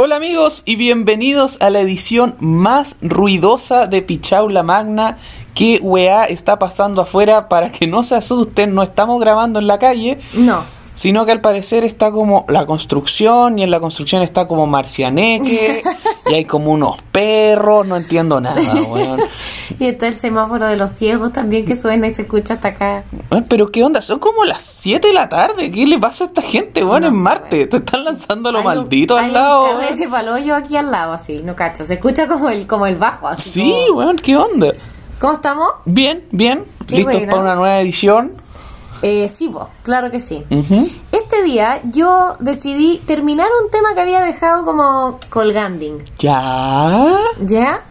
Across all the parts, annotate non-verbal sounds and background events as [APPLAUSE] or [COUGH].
Hola amigos y bienvenidos a la edición más ruidosa de Pichau la Magna. ¿Qué weá está pasando afuera? Para que no se asusten, no estamos grabando en la calle, No. Sino que al parecer está como la construcción y en la construcción está como Marcianeque [LAUGHS] y hay como unos perros, no entiendo nada, weón. [LAUGHS] Y está el semáforo de los ciegos también que suena y se escucha hasta acá. Pero qué onda, son como las 7 de la tarde, ¿qué le pasa a esta gente, weón? No en sé, Marte, te están lanzando lo Hay un- maldito hay al un lado. weón. carrete palollo aquí al lado, así, no cacho. Se escucha como el, como el bajo, así. Sí, como- weón, ¿qué onda? ¿Cómo estamos? Bien, bien, Qué listos buena. para una nueva edición. Eh, sí, vos, claro que sí. Este día yo decidí terminar un tema que había dejado como colganding, Ya. ¿ya?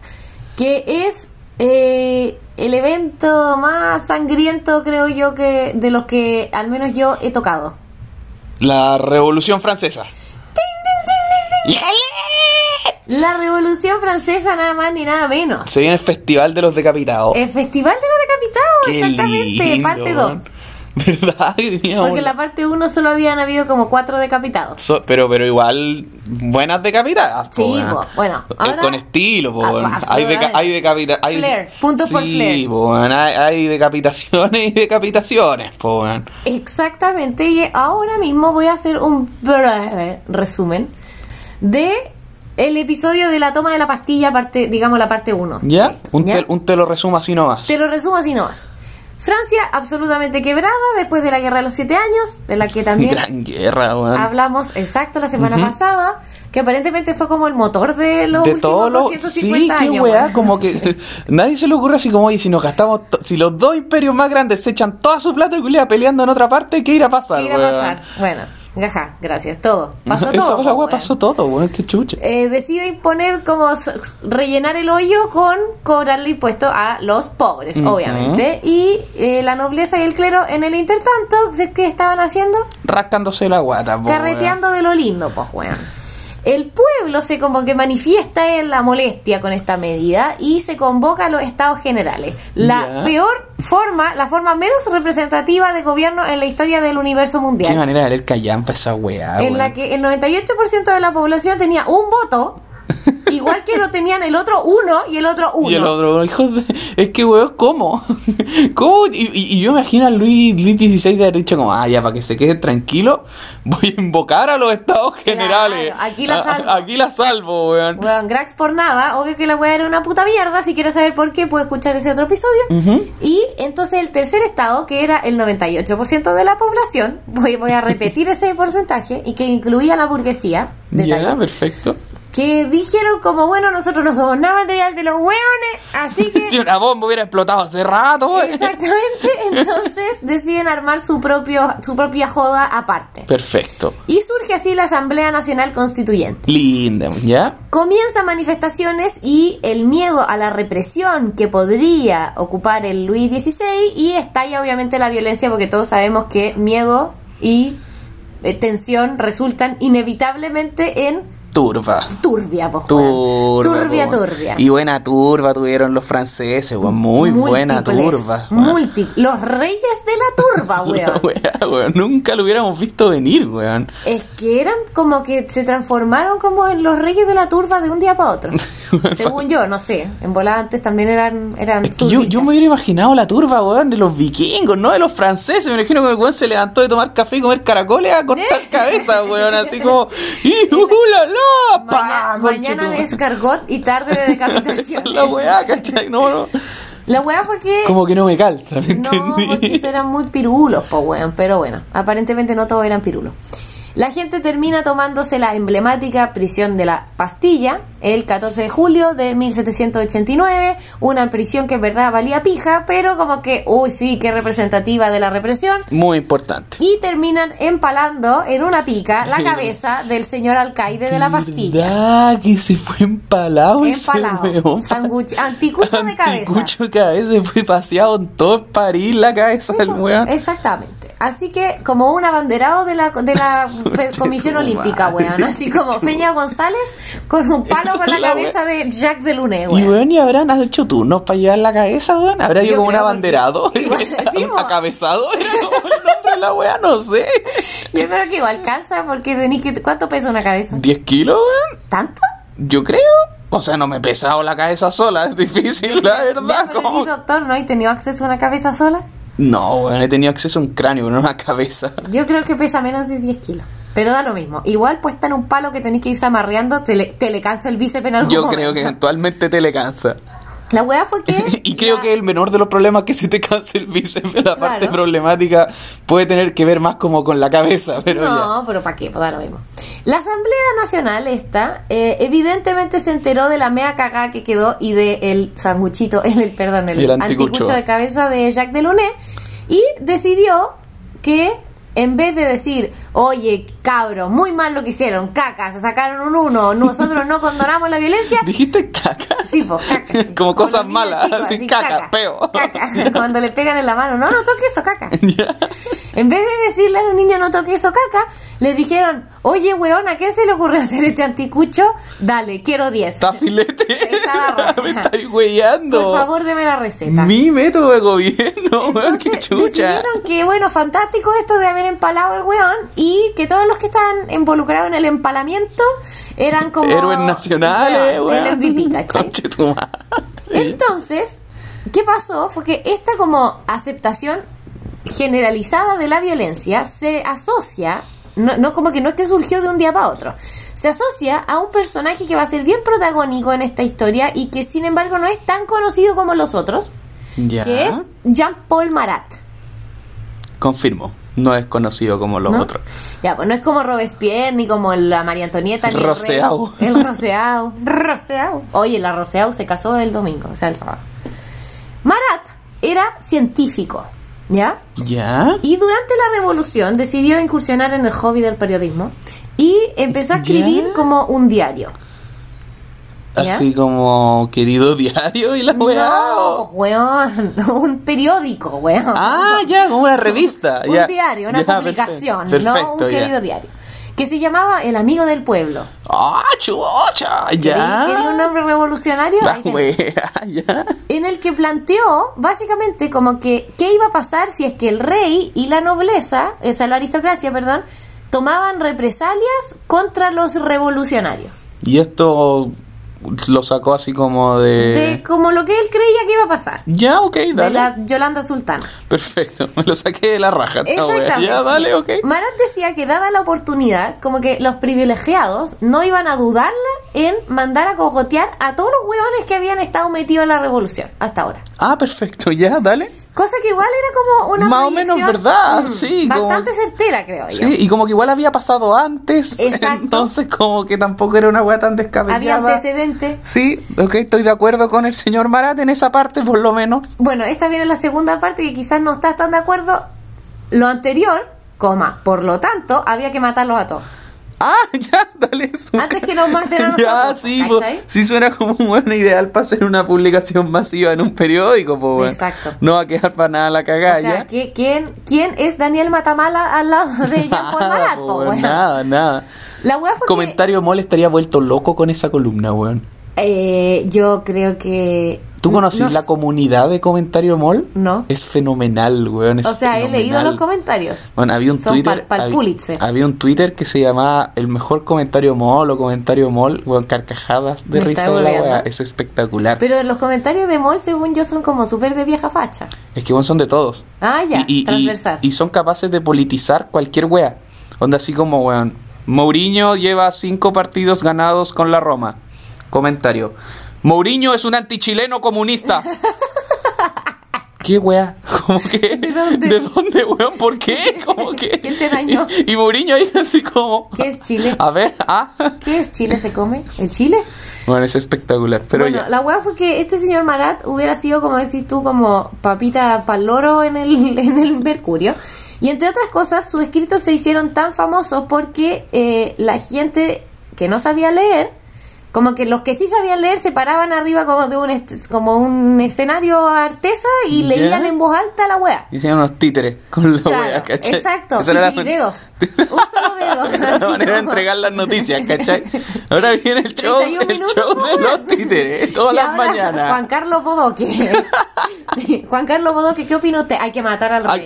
Que es eh, el evento más sangriento, creo yo, que de los que al menos yo he tocado. La Revolución Francesa. La Revolución Francesa, nada más ni nada menos. Se viene el Festival de los Decapitados. El Festival de los Decapitados, Qué exactamente, lindo, parte 2. [LAUGHS] Porque en la parte 1 solo habían habido como cuatro decapitados. So- pero, pero igual, buenas decapitadas. Sí, po, bueno, Eh, ahora- Con estilo, po, Ah, hay, deca- hay decapita- hay- Flair, puntos por sí, flair. po, weón, hay, hay decapitaciones y decapitaciones. Exactamente, y ahora mismo voy a hacer un breve resumen de el episodio de la toma de la pastilla, parte, digamos la parte 1. ¿Ya? Un, Te, un te lo resumo así nomás. Te lo resumo así nomás. Francia absolutamente quebrada después de la guerra de los siete años, de la que también Gran guerra, weón. hablamos exacto la semana pasada, que aparentemente fue como el motor de los de últimos los 250 sí qué weá como que [LAUGHS] nadie se le ocurre así como oye si nos gastamos si los dos imperios más grandes se echan toda su plata y culia peleando en otra parte qué irá a pasar ¿Qué irá a pasar? Bueno, ajá, gracias, todo. Pasó Esa todo. po, weá weón. pasó todo weón qué chucha Eh, decide imponer como rellenar el hoyo con cobrarle impuesto a los pobres, obviamente. Y eh, la nobleza y el clero en el intertanto, ¿qué estaban haciendo? rascándose la guata po, Carreteando de lo lindo, pues, weón. El pueblo se como que manifiesta en la molestia con esta medida y se convoca a los estados generales. La peor forma, la forma menos representativa de gobierno en la historia del universo weón. qué mundial. manera de leer callampa esa weá en la que el 98% de la población tenía un voto, [LAUGHS] igual que lo tenían el otro uno y el otro uno. y el otro, hijo de... Es que, weón, ¿cómo? [LAUGHS] ¿Cómo? Y, yo imagino a Luis, Luis XVI de haber dicho como, ah, ya, para que se quede tranquilo, [LAUGHS] voy a invocar a los estados Claro, generales. aquí la A- salvo. Aquí la salvo, weón. Bueno, Grax por nada, obvio que la weá era una puta mierda, si quieres saber por qué puedes escuchar ese otro episodio. Y entonces el tercer estado, que era el 98% de la población, voy, voy a repetir ese porcentaje, y que incluía la burguesía, Ya, perfecto. Que dijeron como, bueno, nosotros no somos nada material de los hueones, así que... [LAUGHS] Si una bomba hubiera explotado hace rato. Exactamente, [LAUGHS] entonces deciden armar su propio su propia joda aparte. Perfecto. Y surge así la Asamblea Nacional Constituyente. Linda, ¿ya? Comienzan manifestaciones y el miedo a la represión que podría ocupar el Luis XVI y estalla obviamente la violencia porque todos sabemos que miedo y eh, tensión resultan inevitablemente en Turba. turbia, pues. Turba. turbia, po. turbia. Y buena turba tuvieron los franceses, weón. Muy buena turba. múltiples. Los reyes de la turba, [LAUGHS] weón. Weón. Nunca lo hubiéramos visto venir, weón. Es que eran como que se transformaron como en los reyes de la turba de un día para otro. [LAUGHS] Según yo, no sé. En volada antes también eran, eran Es que yo, yo me hubiera imaginado la turba, weón, de los vikingos, no de los franceses. Me imagino que el weón se levantó de tomar café y comer caracoles a cortar [LAUGHS] cabezas, weón. Así como, ¡y uh, la, la! Maña- pa, mañana de conchetumare. escargot y tarde de decapitación. [LAUGHS] La weá, ¿cachai? No, no. La weá fue que... Como que no me calza, ¿me No, entendí? porque eran muy pirulos, po, weón. Pero bueno, aparentemente no todos eran pirulos. La gente termina tomándose la emblemática prisión de la Pastilla el 14 de julio de 1789. Una prisión que en verdad valía pija, pero como que, uy, sí, qué representativa de la represión. Muy importante. Y terminan empalando en una pica la cabeza del señor alcaide de la Pastilla. ¿Verdad que se fue empalado Empalado. Sanguch- anticucho de cabeza. Anticucho de cabeza. Fue paseado en todo París la cabeza del weón. Exactamente. Así que, como un abanderado de la, de la [LAUGHS] Comisión Olímpica, weón. Así como Feña González con un palo por la la cabeza de Jacques Deluné, Y weón. weón, ¿y habrán hecho turnos para llevar la cabeza, weón? ¿Habrá Yo como un abanderado? porque- [LAUGHS] Igual, [LAUGHS] sí. ¿Acabezado? Era como el nombre la weá, no sé. Yo creo que igual cansa porque tenés que... ¿Cuánto pesa una cabeza? ¿10 kilos, weón? ¿Tanto? Yo creo. O sea, no me he pesado la cabeza sola, es difícil, la Ya, verdad. pero como- doctor, ¿no? ¿Has tenido acceso a una cabeza sola? No, weón, he tenido acceso a un cráneo, no a una cabeza. [LAUGHS] Yo creo que pesa menos de 10 kilos. Pero da lo mismo. Igual puesta en un palo que tenés que irse amarreando, te le, te le cansa el bíceps en algún Yo creo que eventualmente te le cansa. La weá fue que... [LAUGHS] Y creo la- que el menor de los problemas que se te canse el bíceps, la parte problemática puede tener que ver más como con la cabeza, [LAUGHS] pero No, pero ¿para qué? Pues da lo mismo. La Asamblea Nacional esta, eh, evidentemente se enteró de la mea cagada que quedó y del sanguchito, [LAUGHS] el, el- perdón, el, el anticucho. anticucho. de cabeza de Jacques Delaunay y decidió que en vez de decir, oye, cabro, muy mal lo que hicieron, caca, se sacaron un uno, nosotros no condonamos la violencia. ¿Dijiste caca? Sí, pues caca. sí. [LAUGHS] Como cosas malas, chicos, así, así, caca, peo. Caca. [LAUGHS] Cuando le pegan en la mano, no, no toque eso, caca. [LAUGHS] En vez de decirle a los niños no toque eso, caca, le dijeron, oye, weón, ¿a qué se le ocurrió hacer este anticucho? Dale, quiero 10. Está filete. Me estáis huellando. Por favor, deme la receta. Mi método de gobierno, weón, qué chucha. decidieron que, bueno, fantástico esto de haber empalado al weón y que todos los que estaban involucrados en el empalamiento eran como... Héroes nacionales, weón, El. MVP, ¿cachai? [LAUGHS] Entonces, ¿qué pasó? Fue que esta como aceptación generalizada de la violencia se asocia, no, no como que no es que surgió de un día para otro, se asocia a un personaje que va a ser bien protagónico en esta historia y que sin embargo no es tan conocido como los otros, que es Jean-Paul Marat. Confirmo. No es conocido como los ¿no? otros. Ya, pues no es como Robespierre, ni como la María Antonieta, ni el rey. Roseau. El Roseau. [LAUGHS] Roseau. Oye, la Roseau se casó el domingo, o sea, el sábado. Marat era científico, ¿ya? ¿Ya? Y durante la revolución decidió incursionar en el hobby del periodismo y empezó a escribir ¿Ya? como un diario. ¿Ya? Así como querido diario y la weá. No, pues, weón, [LAUGHS] un periódico, weón. Ah, ya, como una revista. un ya. diario, una Ya, publicación, perfecto, no un ya. querido diario. Que se llamaba El Amigo del Pueblo. Ah, chucha, ya. ¿Quería- un nombre revolucionario? La wea, [LAUGHS] ya. en el que planteó básicamente como que qué iba a pasar si es que el rey y la nobleza, o sea, la aristocracia, perdón, tomaban represalias contra los revolucionarios. Y esto lo sacó así como de... De como lo que él creía que iba a pasar. Ya, ok, De dale. la Yolanda Sultana. Perfecto, me lo saqué de la raja. Exactamente. Ya, dale, ok. Marat decía que dada la oportunidad, como que los privilegiados no iban a dudarla en mandar a cogotear a todos los huevones que habían estado metidos en la revolución hasta ahora. Ah, perfecto, ya, dale. Cosa que igual era como una Más o menos verdad, mm, sí, como- Bastante certera, creo yo. Sí, y como que igual había pasado antes. [LAUGHS] Exacto. Entonces, como que tampoco era una wea tan descabellada. Había antecedentes. Sí, ok, estoy de acuerdo con el señor Marat en esa parte, por lo menos. Bueno, esta viene la segunda parte que quizás no estás tan de acuerdo. Lo anterior, coma, por lo tanto, había que matarlos a todos. Ah, [LAUGHS] ya, dale eso. Antes que nos maten a [LAUGHS] Ya, nosotros, sí, ¿cachai? po, sí suena como un buen ideal para hacer una publicación masiva en un periódico, pues. Exacto. No va a quedar para nada la cagada, O sea, ya. ¿qui- ¿quién, ¿quién es Daniel Matamala al lado de [LAUGHS] Jean-Paul Nada, Marat? po, po, weón? Nada, nada. La fue Comentario Mol estaría vuelto loco con esa columna, weón. que... eh, yo creo que... ¿Tú conocís no la comunidad de Comentario Mol? No. Es fenomenal, weón. es O sea, he leído los comentarios. Bueno, había un Son Twitter. pa'l- pa'l hab- Pulitzer. Había un Twitter que se llamaba El mejor comentario mol o comentario mol, weón, carcajadas de Me risa de la weá. Es espectacular. Pero los comentarios de Mol, según yo, son como súper de vieja facha. Es que weón, son de todos. Ah, ya, y, y- transversal. y- y son capaces de politizar cualquier wea. Onda así como, weón. Mourinho lleva cinco partidos ganados con la Roma. Comentario. Mourinho es un antichileno comunista. [LAUGHS] ¿Qué wea? ¿Cómo que? ¿De dónde? ¿De dónde, weón? ¿Por qué? [LAUGHS] ¿Cómo que? ¿Quién te dañó? Y, y Mourinho ahí así como... ¿Qué es Chile? A ver, ah. ¿Qué es Chile? ¿Se come? ¿El Chile? Bueno, es espectacular, pero bueno, ya. la weá fue que este señor Marat hubiera sido, como decís tú, como papita pal loro en el, [LAUGHS] en el Mercurio. Y entre otras cosas, sus escritos se hicieron tan famosos porque eh, la gente que no sabía leer Como que los que sí sabían leer se paraban arriba como de un como un escenario artesa y Ya. leían en voz alta la wea. Hicieron unos títeres con la Claro, wea, ¿cachai? exacto, y dedos. [LAUGHS] Un solo dedo. [LAUGHS] la así manera de entregar las noticias, ¿cachai? Ahora viene el show, [LAUGHS] 31 el minutos, show de los títeres, todas Y las ahora, mañanas. Juan Carlos Bodoque. Juan Carlos Bodoque, ¿qué opina usted? Hay que matar al rey.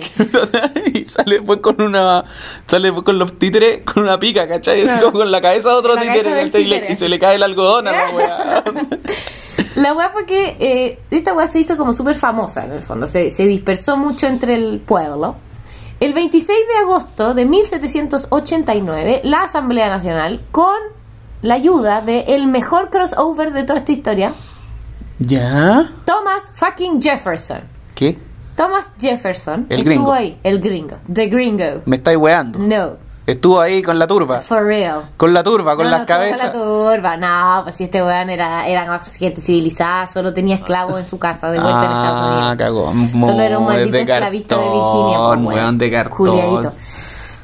y sale pues con una sale pues con los títeres con una pica, ¿cachai? Así Claro. como con la cabeza de otro la títere. Y, títere. y se le cae el algodón a la [LAUGHS] wea. La weá fue que eh, esta weá se hizo como súper famosa en el fondo, se, se dispersó mucho entre el pueblo. El 26 de agosto de 1789, la Asamblea Nacional, con la ayuda de el mejor crossover de toda esta historia, ¿Ya? Thomas fucking Jefferson. ¿Qué? Thomas Jefferson El estuvo gringo. ahí, el gringo, the gringo. Me estáis weando. No, Estuvo ahí con la turba. for real. Con la turba, con no, las no, cabezas. Con la turba, no, pues si este weón era, era gente civilizada, solo tenía esclavos en su casa de vuelta en Estados Unidos. Ah, cagó. Solo era un maldito de esclavista de cartón, Virginia. pues, weón. weón de cartón. Juliadito.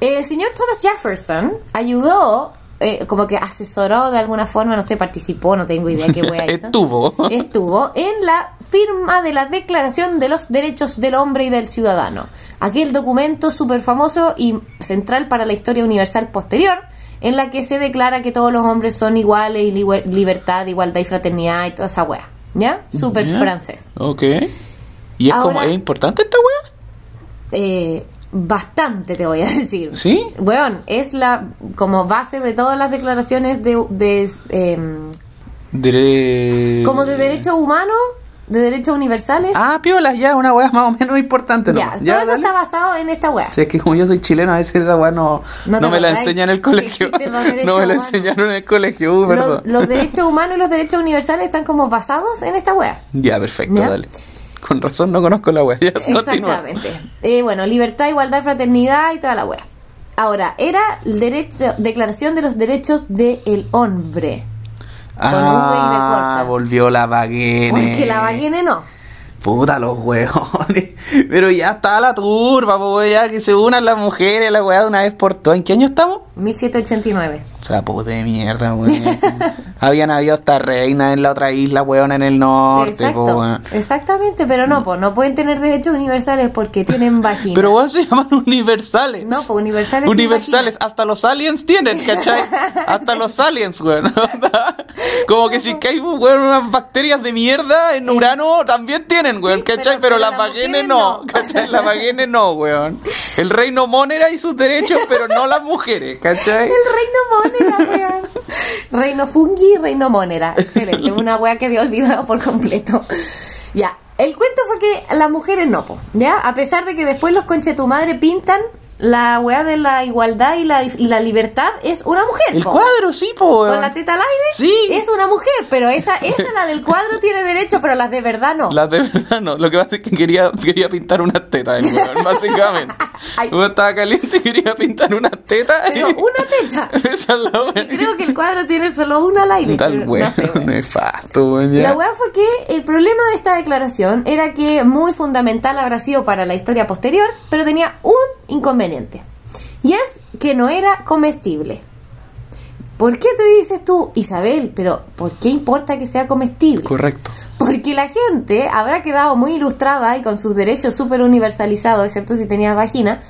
El señor Thomas Jefferson ayudó, eh, como que asesoró de alguna forma, no sé, participó, no tengo idea qué wea [LAUGHS] hizo. Estuvo. Estuvo en la firma de la Declaración de los Derechos del Hombre y del Ciudadano. Aquel documento súper famoso y central para la historia universal posterior, en la que se declara que todos los hombres son iguales y li- libertad, igualdad y fraternidad y toda esa wea. ¿Ya? Súper Ya. francés. Ok. ¿Y es como, Ahora- es importante esta wea? Eh, bastante te voy a decir. ¿Sí? Weón, es la como base de todas las declaraciones de, de em, Dere- como de derechos humanos, de derechos universales. Ah, piolas, ya, una wea más o menos importante. ya, nomás. todo eso dale. está basado en esta wea. Si es que como yo soy chileno, a veces esa weá no, No me la enseñan en el colegio. [LAUGHS] No me la enseñaron en el colegio, uh, Los, perdón. los derechos humanos y los derechos universales están como basados en esta wea. Ya, perfecto, ¿Ya? dale. Con razón no conozco la weá. [LAUGHS] Exactamente. Eh, bueno, libertad, igualdad, fraternidad y toda la wea. Ahora, era derecho, declaración de los derechos del hombre. Con V y B Ah, corta. volvió la vaguene. Porque la vaguene no. Puta los hueones. [LAUGHS] Pero ya está la turba, pues ya que se unan las mujeres, la weá de una vez por todas. ¿En qué año estamos? 1789. Sapos de mierda, weón. [LAUGHS] Habían habido hasta reinas en la otra isla, weón, en el norte, po, Exacto, weón. exactamente, pero no, pues no pueden tener derechos universales porque tienen [LAUGHS] vagina. Pero weón se llaman universales. No, pues universales Universales, hasta los aliens tienen, ¿cachai? [LAUGHS] Hasta los aliens, weón. Como que si cae, weón, unas bacterias de mierda en Urano también tienen, weón, Sí, ¿cachai? pero- Pero, pero las mujeres no, no. ¿cachai? Las vaguenes no, weón. El reino Monera y sus derechos, pero no las mujeres, ¿cachai? El reino Monera, Reino Fungi, Reino Monera. Excelente, una wea que había olvidado por completo. Ya, el cuento fue que las mujeres no, po, ¿ya? A pesar de que después los conche tu madre pintan la wea de la igualdad y la, y la libertad es una mujer, El po. cuadro, sí, po. Con la teta al aire Sí. es una mujer, pero esa, esa la del cuadro tiene derecho, pero las de verdad no. Las de verdad no, lo que pasa es que quería, quería pintar unas tetas, [LAUGHS] básicamente. Weón estaba caliente y quería pintar unas tetas. Pero y- [LAUGHS] una teta. Esa es la weá. Y creo que el cuadro tiene solo una al aire. Tal weón, no sé, [LAUGHS] nefasto. La weá fue que el problema de esta declaración era que muy fundamental habrá sido para la historia posterior, pero tenía un inconveniente. Y es que no era comestible. ¿Por qué te dices tú, Isabel? Pero ¿por qué importa que sea comestible? Correcto. Porque la gente habrá quedado muy ilustrada y con sus derechos súper universalizados, excepto si tenías vagina.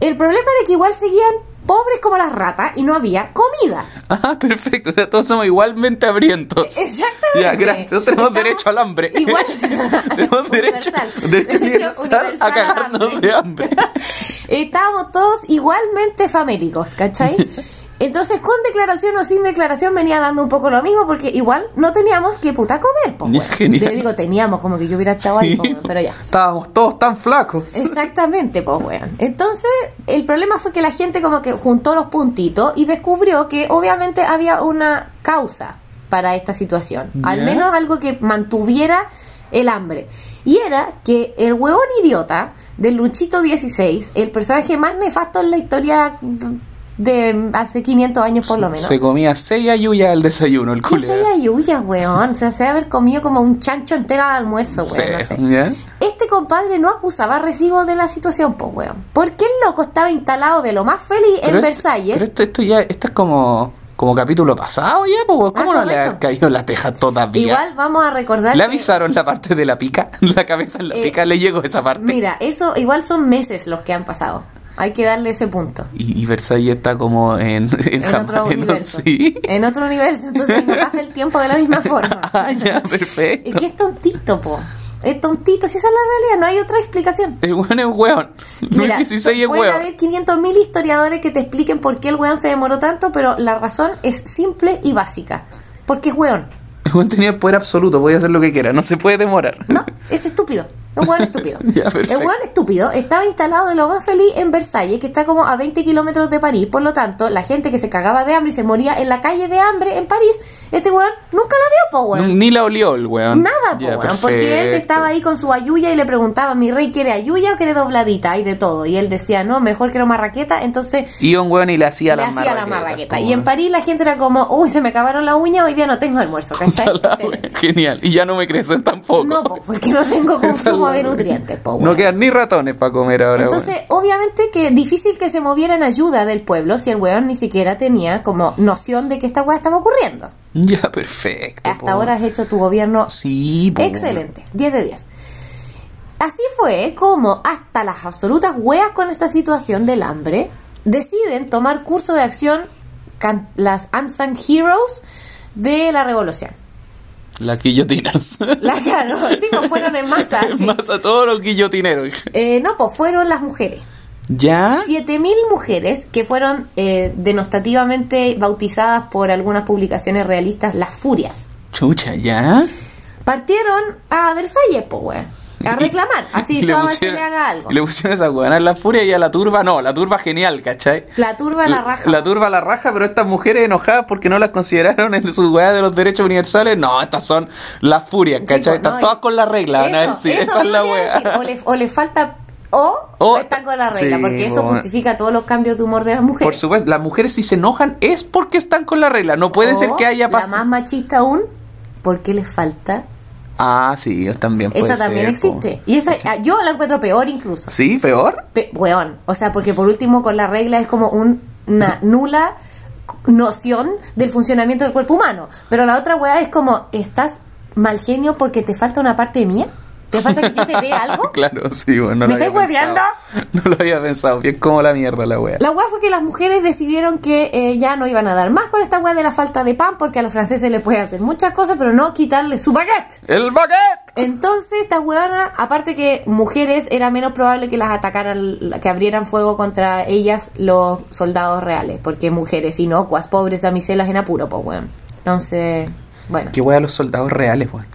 El problema era que igual seguían pobres como las ratas y no había comida. Ah, perfecto. O sea, todos somos igualmente hambrientos. Exactamente. Ya, gracias. Tenemos Estamos derecho al hambre. Igual. [LAUGHS] tenemos derecho, derecho Derecho universal a universal al cagarnos hambre. de hambre. [LAUGHS] Estábamos todos igualmente famélicos, ¿cachai? [LAUGHS] Entonces, con declaración o sin declaración venía dando un poco lo mismo porque igual no teníamos que puta comer, pues. Genial. Yo digo, teníamos como que yo hubiera estado ahí, po, weón, pero ya. Estábamos todos tan flacos. Exactamente, pues, weón. Entonces, el problema fue que la gente como que juntó los puntitos y descubrió que obviamente había una causa para esta situación. Al menos algo que mantuviera el hambre. Y era que el huevón idiota del Luchito 16, el personaje más nefasto en la historia de hace 500 años por lo menos. Se comía seis ayuyas al desayuno, el ¿Qué culero. se ayuya, weón? O sea, se debe haber comido como un chancho entero al almuerzo, weón. no sé. ¿Ya? Este compadre no acusaba recibo de la situación, pues, weón. Porque el loco estaba instalado de lo más feliz en Pero esto- Versalles. Pero esto, esto ya, esto es como, Como capítulo pasado ya, pues, ¿cómo Ah, no le ha correcto. caído la teja todavía? Igual vamos a recordar. ¿Le que- avisaron la parte de la pica? [LAUGHS] La cabeza en la Eh, pica, ¿le llegó esa parte? Mira, eso igual son meses los que han pasado. Hay que darle ese punto. Y, y Versalles está como en... [LAUGHS] En, En otro en- universo. Sí. En otro universo, entonces no pasa el tiempo de la misma [LAUGHS] forma. Ah, ya, perfecto. Es que es tontito, po. Es tontito, si esa es la realidad, no hay otra explicación. El weón es weón. Mira, 2016 es pueden weón. haber 500.000 historiadores que te expliquen por qué el weón se demoró tanto, pero la razón es simple y básica. Porque es weón. El weón tenía poder absoluto, podía hacer lo que quiera, no se puede demorar. No, es estúpido. Es un weón estúpido. [LAUGHS] Ya, el weón estúpido estaba instalado de lo más feliz en Versalles, que está como a 20 kilómetros de París. Por lo tanto, la gente que se cagaba de hambre y se moría en la calle de hambre en París, este weón nunca la vio, po weón. Ni la olió el weón. Nada, po, Ya, weón, porque él estaba ahí con su ayuya y le preguntaba, mi rey, ¿quiere ayuya o quiere dobladita? Hay de todo. Y él decía, no, mejor quiero marraqueta. Entonces Iba un weón y le hacía le la hacía la marraqueta. marraqueta. Y en París la gente era como, uy, se me acabaron las uñas, hoy día no tengo almuerzo, ¿cachai? Genial. Y ya no me crecen tampoco. No, po, porque no tengo [LAUGHS] consumo de nutrientes, po, No quedan ni ratones para comer ahora. Entonces, obviamente que difícil que se moviera en ayuda del pueblo si el weón ni siquiera tenía como noción de que esta weá estaba ocurriendo. Ya, perfecto. Hasta po. ahora has hecho tu gobierno Sí, po. excelente, 10 de 10. Así fue como hasta las absolutas weas con esta situación del hambre deciden tomar curso de acción las Unsung Heroes de la revolución. Las guillotinas. La, claro, [LAUGHS] sí, pues fueron en masa. sí. Más a todos los guillotineros. Eh, no, pues fueron las mujeres. ¿Ya? 7.000 mujeres que fueron eh, denostativamente bautizadas por algunas publicaciones realistas las furias. Chucha, ¿ya? Partieron a Versalles, pues, weón. A reclamar. Así le se le haga algo. y le pusieron esa en la furia y a la turba no, la turba genial, ¿cachai? La turba la raja. La turba la raja, pero estas mujeres enojadas porque no las consideraron en su weá de los derechos universales, no, estas son las furias, Sí, ¿cachai? pues, Están todas con la regla, van a decir, eso esa es la decir. O le, o le falta. O, están con la regla, sí, porque eso bueno. justifica todos los cambios de humor de las mujeres. Por supuesto, las mujeres si se enojan es porque están con la regla, no puede O, ser que haya La más pasado. machista aún, porque les falta. Ah, sí, también puede Esa también ser, existe. Y esa, ah, yo la encuentro peor incluso. Sí, peor. Pe- weón. O sea, porque por último con la regla es como un- una [LAUGHS] nula noción del funcionamiento del cuerpo humano. Pero la otra weá es como, ¿estás mal genio porque te falta una parte mía? ¿Te falta que yo te dé algo? [LAUGHS] claro, sí, bueno, no ¿Me lo estáis hueveando? [LAUGHS] No lo había pensado, bien como la mierda la wea. La weá fue que las mujeres decidieron que eh, ya no iban a dar más con esta weá de la falta de pan porque a los franceses les pueden hacer muchas cosas, pero no quitarle su baguette. ¡El baguette! Entonces, estas weonas, aparte que mujeres, era menos probable que las atacaran, que abrieran fuego contra ellas los soldados reales, porque mujeres inocuas, pobres damiselas en apuro, pues weón. Entonces, bueno. Qué wea los soldados reales, weón.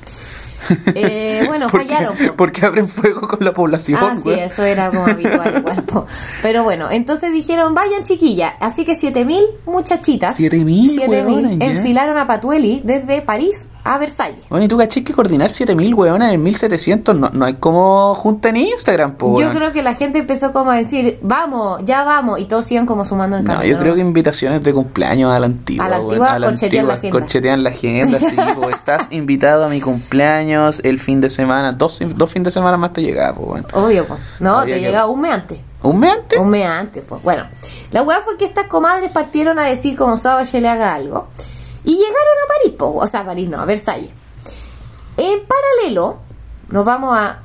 Eh, bueno, [LAUGHS] ¿Por qué- fallaron. po. Porque abren fuego con la población, Ah, sí, weón. eso era como habitual igual. po. Pero bueno, entonces dijeron, vayan chiquilla. Así que 7000 muchachitas. 7.000, 7000 huevona, ya. enfilaron a Patueli desde París a Versalles. Bueno, y tú caché que coordinar 7000 weonas en 1700 no, no hay como junta en Instagram, po, Yo weón. creo que la gente empezó como a decir, vamos, ya vamos, y todos iban como sumando el No, camino. yo creo que invitaciones de cumpleaños a la antigua. A la weón, antigua, corchetean la agenda. Corchetean la agenda, sí, [LAUGHS] po, Estás invitado a mi cumpleaños el fin de semana. Dos, dos fines de semana más te llega, po, weón. Obvio, pues. No, Había te que- llega un mes antes. ¿Un mes antes? Un mes antes, pues. Bueno, la weá fue que estas comadres partieron a decir como Sabache le haga algo. Y llegaron a París, pues. O sea, París no, a Versalles. En paralelo, nos vamos a.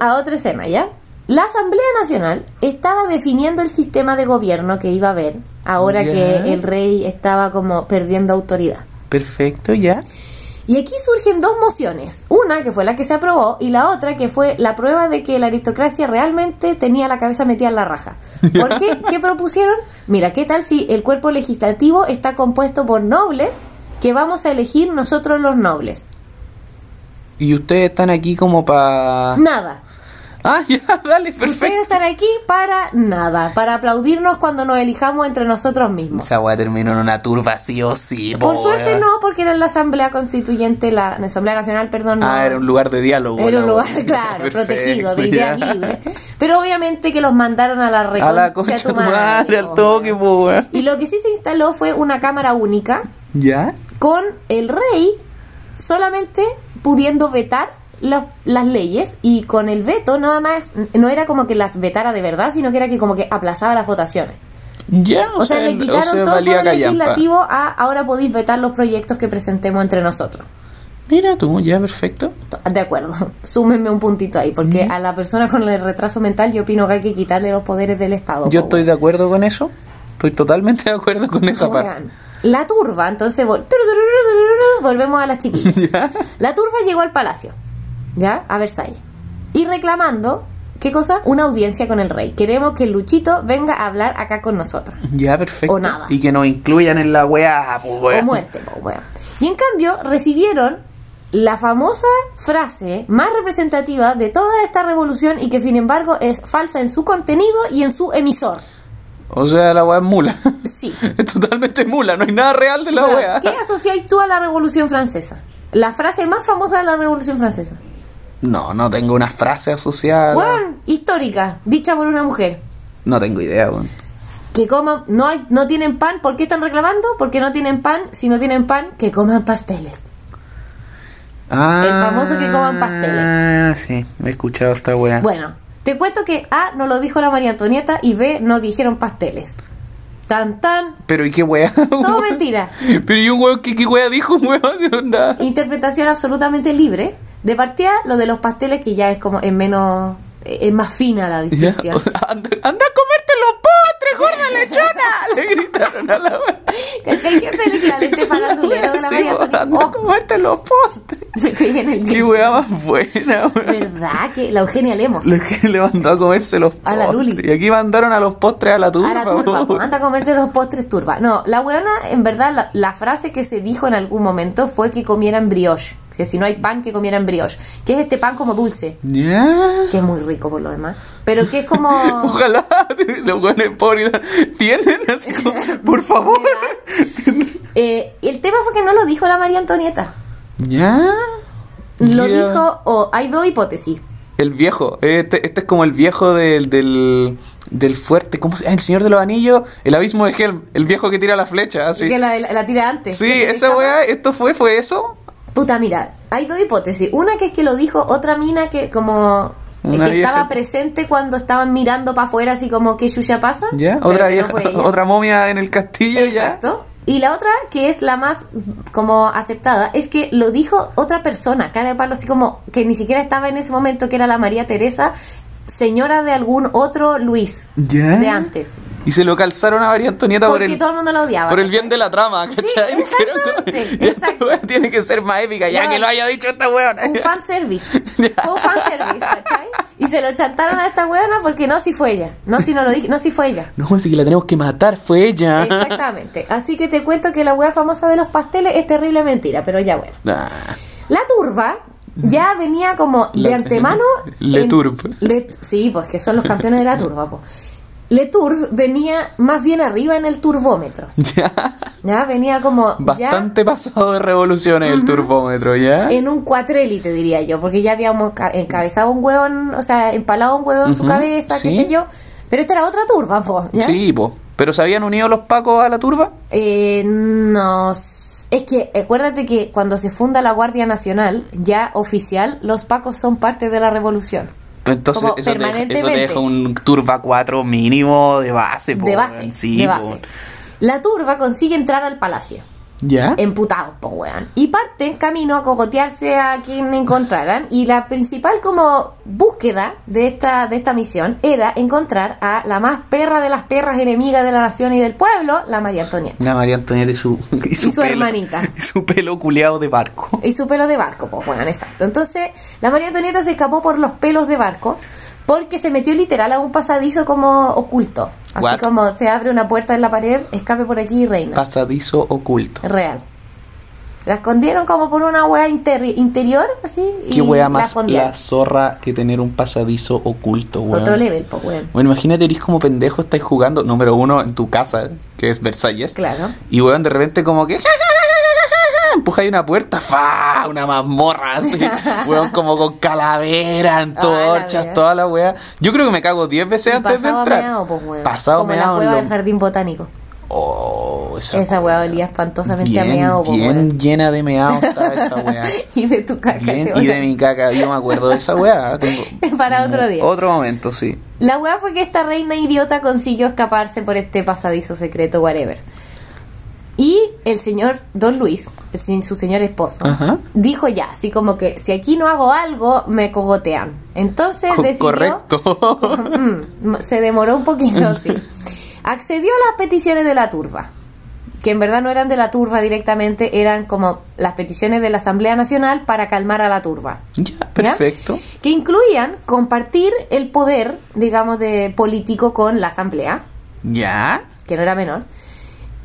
a otra escena, ¿ya? La Asamblea Nacional estaba definiendo el sistema de gobierno que iba a haber ahora Ya. que el rey estaba como perdiendo autoridad. Perfecto, ya. Y aquí surgen dos mociones. Una que fue la que se aprobó y la otra que fue la prueba de que la aristocracia realmente tenía la cabeza metida en la raja. ¿Por qué? [LAUGHS] ¿Qué propusieron? Mira, ¿qué tal si el cuerpo legislativo está compuesto por nobles que vamos a elegir nosotros los nobles? Y ustedes están aquí como para... Nada. Ah, [LAUGHS] ya, dale, Ustedes perfecto. están aquí para nada, para aplaudirnos cuando nos elijamos entre nosotros mismos. Esa weá terminó en una turba sí o sí, po, Por suerte no, porque era la Asamblea Constituyente, la, la Asamblea Nacional, perdón. no. Ah, era un lugar de diálogo. Era un lugar, [LAUGHS] claro, Perfecto, protegido, de ideas libres. Pero obviamente que los mandaron a la reconcha A la concha tu madre, al toque, weón. Y lo que sí se instaló fue una cámara única ¿Ya? con el rey solamente pudiendo vetar los- las leyes y con el veto nada más no era como que las vetara de verdad, sino que era que como que aplazaba las votaciones. Ya, O, sea, le quitaron o sea, todo el poder legislativo a ahora podéis vetar los proyectos que presentemos entre nosotros. Mira tú, ya, perfecto. De acuerdo, [LAUGHS] súmenme un puntito ahí, porque Mm. a la persona con el retraso mental yo opino que hay que quitarle los poderes del Estado. Yo estoy de acuerdo con eso. Estoy totalmente de acuerdo con esa parte. La turba, entonces vol- [LAUGHS] volvemos a las chiquillas. [LAUGHS] Ya. La turba llegó al palacio, ¿ya? A Versalles. Y reclamando, ¿qué cosa? Una audiencia con el rey. Queremos que Luchito venga a hablar acá con nosotros. Ya, perfecto. O nada. Y que nos incluyan en la weá, pues, O weón. muerte, po, weón. Y en cambio, recibieron la famosa frase más representativa de toda esta revolución y que sin embargo es falsa en su contenido y en su emisor. O sea, la weá es mula. Sí. [LAUGHS] Es totalmente mula, no hay nada real de la weá. ¿Qué asociáis tú a la revolución francesa? La frase más famosa de la revolución francesa. No, no tengo una frase asociada. Weón, histórica, dicha por una mujer. No tengo idea, weón. Que coman, no, hay, no tienen pan, ¿por qué están reclamando? Porque no tienen pan, si no tienen pan, que coman pasteles. Ah, El famoso que coman pasteles. Ah, sí, he escuchado esta weá. Bueno, te cuento que A no lo dijo la María Antonieta y B no dijeron pasteles. Tan tan, Pero ¿y qué weá? [LAUGHS] todo [LAUGHS] mentira. Pero ¿y un weón qué, qué weá dijo, weón? [LAUGHS] Interpretación absolutamente libre. De partida, lo de los pasteles que ya es como es menos es más fina la distinción. [LAUGHS] Anda, anda a comerte los postres, gorda lechona. [LAUGHS] Le gritaron a la. ¿Cachai? Que es el equivalente farandulero de la María Antonieta. comerte los postres. [LAUGHS] Me pegué en el Qué weá más buena, weón. ¿Verdad? Que la Eugenia Lemos. La que le mandó a comerse los A la postres. Luli. Y aquí mandaron a los postres a la turba. A la turba, po, weón. anda a comerte los postres turba. No, la weona, en verdad, la, la frase que se dijo en algún momento fue que comieran brioche. Que si no hay pan, que comieran brioche. Que es este pan como dulce. Ya. Que es muy rico por lo demás. Pero que es como. [LAUGHS] Ojalá [LAUGHS] los buenos pobres tienen así como, por favor. [LAUGHS] Eh, el tema fue que no lo dijo la María Antonieta. Ya. Lo dijo. O hay dos hipótesis. El viejo. Este, este es como el viejo del, del, del fuerte. ¿Cómo se llama? El señor de los anillos. El abismo de Helm. El viejo que tira la flecha. Así. Que la, la- la tira antes. Sí, esa weá, esto fue, fue eso. Puta, mira, hay dos hipótesis. Una que es que lo dijo otra mina que como Una que vieja. estaba presente cuando estaban mirando para afuera así como que Yuya pasa. Ya, otra no vieja, [LAUGHS] otra momia en el castillo Exacto. Y la otra, que es la más como aceptada, es que lo dijo otra persona, cara de palo, así como que ni siquiera estaba en ese momento, que era la María Teresa, señora de algún otro Luis ya. de antes. Y se lo calzaron a María Antonieta por Porque el, todo el mundo la odiaba. por el bien de la trama, Sí, ¿cachai? [LAUGHS] Como, exactamente, "Ya esta exacto. weá tiene que ser más épica, ya Ya. que lo haya dicho esta weona. un fanservice. [LAUGHS] Un fanservice, ¿cachai? Y se lo chantaron a esta weona porque no, si fue ella. No, si no lo dije, no, si fue ella. No, así que la tenemos que matar, fue ella. Exactamente. Así que te cuento que la wea famosa de los pasteles es terrible mentira, pero ya bueno. Ah, La turba ya venía como de La- antemano. [LAUGHS] Le en- Turb. Le- sí, porque son los campeones de la turba. po. Le Turb venía más bien arriba en el turbómetro. [LAUGHS] ya. Ya venía como ya Bastante pasado de revoluciones el turbómetro, ¿ya? en un cuatrélite, diría yo, porque ya habíamos ca- encabezado un hueón, o sea, empalado un hueón en su cabeza, qué sí. sé yo. Pero esta era otra turba, po, ¿ya? Sí, po. ¿Pero se habían unido los pacos a la turba? Eh, no, es que acuérdate que cuando se funda la Guardia Nacional, ya oficial, los pacos son parte de la revolución. Entonces Como eso te, deja, eso te permanentemente. deja un turba 4 mínimo de base, de base. Sí, de. La turba consigue entrar al palacio, ¿Ya? emputados, po weón, y parten camino a cogotearse a quien encontraran, y la principal como búsqueda de esta, de esta misión era encontrar a la más perra de las perras enemigas de la nación y del pueblo, la María Antonieta. La María Antonieta y su, [LAUGHS] y su, su pelo- hermanita. [LAUGHS] Y su pelo culeado de barco. Y su pelo de barco, pues bueno, exacto. Entonces, la María Antonieta se escapó por los pelos de barco porque se metió literal a un pasadizo como oculto. Así What? como se abre una puerta en la pared, escape por aquí y reina. Pasadizo oculto. Real. La escondieron como por una hueá interi- interior, así, y Qué wea la más la zorra que tener un pasadizo oculto, weón. Otro level, pues weón. Bueno, imagínate, eres como pendejo, estáis jugando, número uno, en tu casa, que es Versalles. Claro. Y weón, de repente como que... Empujáis una puerta, ¡fa! Una mazmorra, así. [LAUGHS] weón, como con calavera, la antorchas, toda la wea. Yo creo que me cago 10 veces Y antes de pasado entrar. meado, pues weón. Pasado como en la meado, cueva lo- del jardín botánico. Oh, esa, Esa weá olía espantosamente bien, a meado, po, bien weón. llena de meado estaba esa [LAUGHS] weá. y de tu caca. Bien, y de mi caca, yo me acuerdo de esa weá. tengo- [LAUGHS] Para otro día. Otro momento, sí. La weá fue que esta reina idiota consiguió escaparse por este pasadizo secreto, whatever. Y el señor Don Luis, su señor esposo, Ajá. dijo ya, así como que si aquí no hago algo, me cogotean. Entonces Co- decidió... correcto. [LAUGHS] Mm, se demoró un poquito, [LAUGHS] sí. Accedió a las peticiones de la turba, que en verdad no eran de la turba directamente, eran como las peticiones de la Asamblea Nacional para calmar a la turba. Ya, perfecto. Que incluían compartir el poder, digamos, de político con la Asamblea, Ya. que no era menor.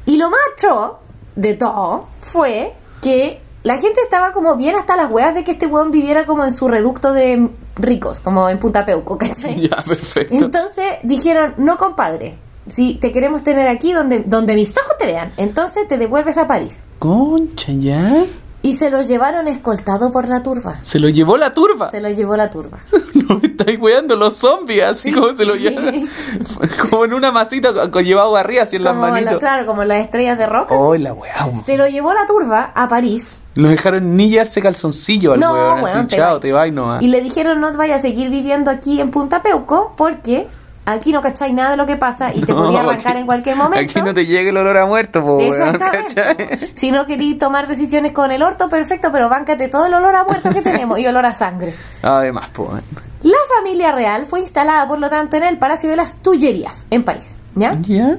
Y lo atroz de todo fue que la gente estaba como bien hasta las weas de que este weón viviera como en su reducto de ricos, como en Punta Peuco, ¿cachai? [LAUGHS] Ya, perfecto. Entonces dijeron, no compadre, si te queremos tener aquí donde, donde mis ojos te vean, entonces te devuelves a París. Concha, ya. Y se lo llevaron escoltado por la turba. Se lo llevó la turba. Se lo llevó la turba. [LAUGHS] No me estáis weando los zombies, así como se lo sí. llevan. [LAUGHS] Como en una masita con, con llevado arriba, así en las la- manitos. claro, como las estrellas de rock. así. Oh, la weá. Se lo llevó la turba a París No dejaron ni llevarse calzoncillo al No, weón. weón, así, te chao, vas. te nomás. y le dijeron no te vayas a seguir viviendo aquí en Punta Peuco porque aquí no cacháis nada de lo que pasa y te [LAUGHS] No, podía arrancar aquí- en cualquier momento. Aquí no te llegue el olor a muerto, po, Exactamente. [LAUGHS] Si no queréis tomar decisiones con el orto, perfecto, pero báncate todo el olor a muerto que tenemos y olor a sangre. [LAUGHS] Además, po, weón. La familia real fue instalada, por lo tanto, en el Palacio de las Tullerías, en París, ¿ya? ¿Ya?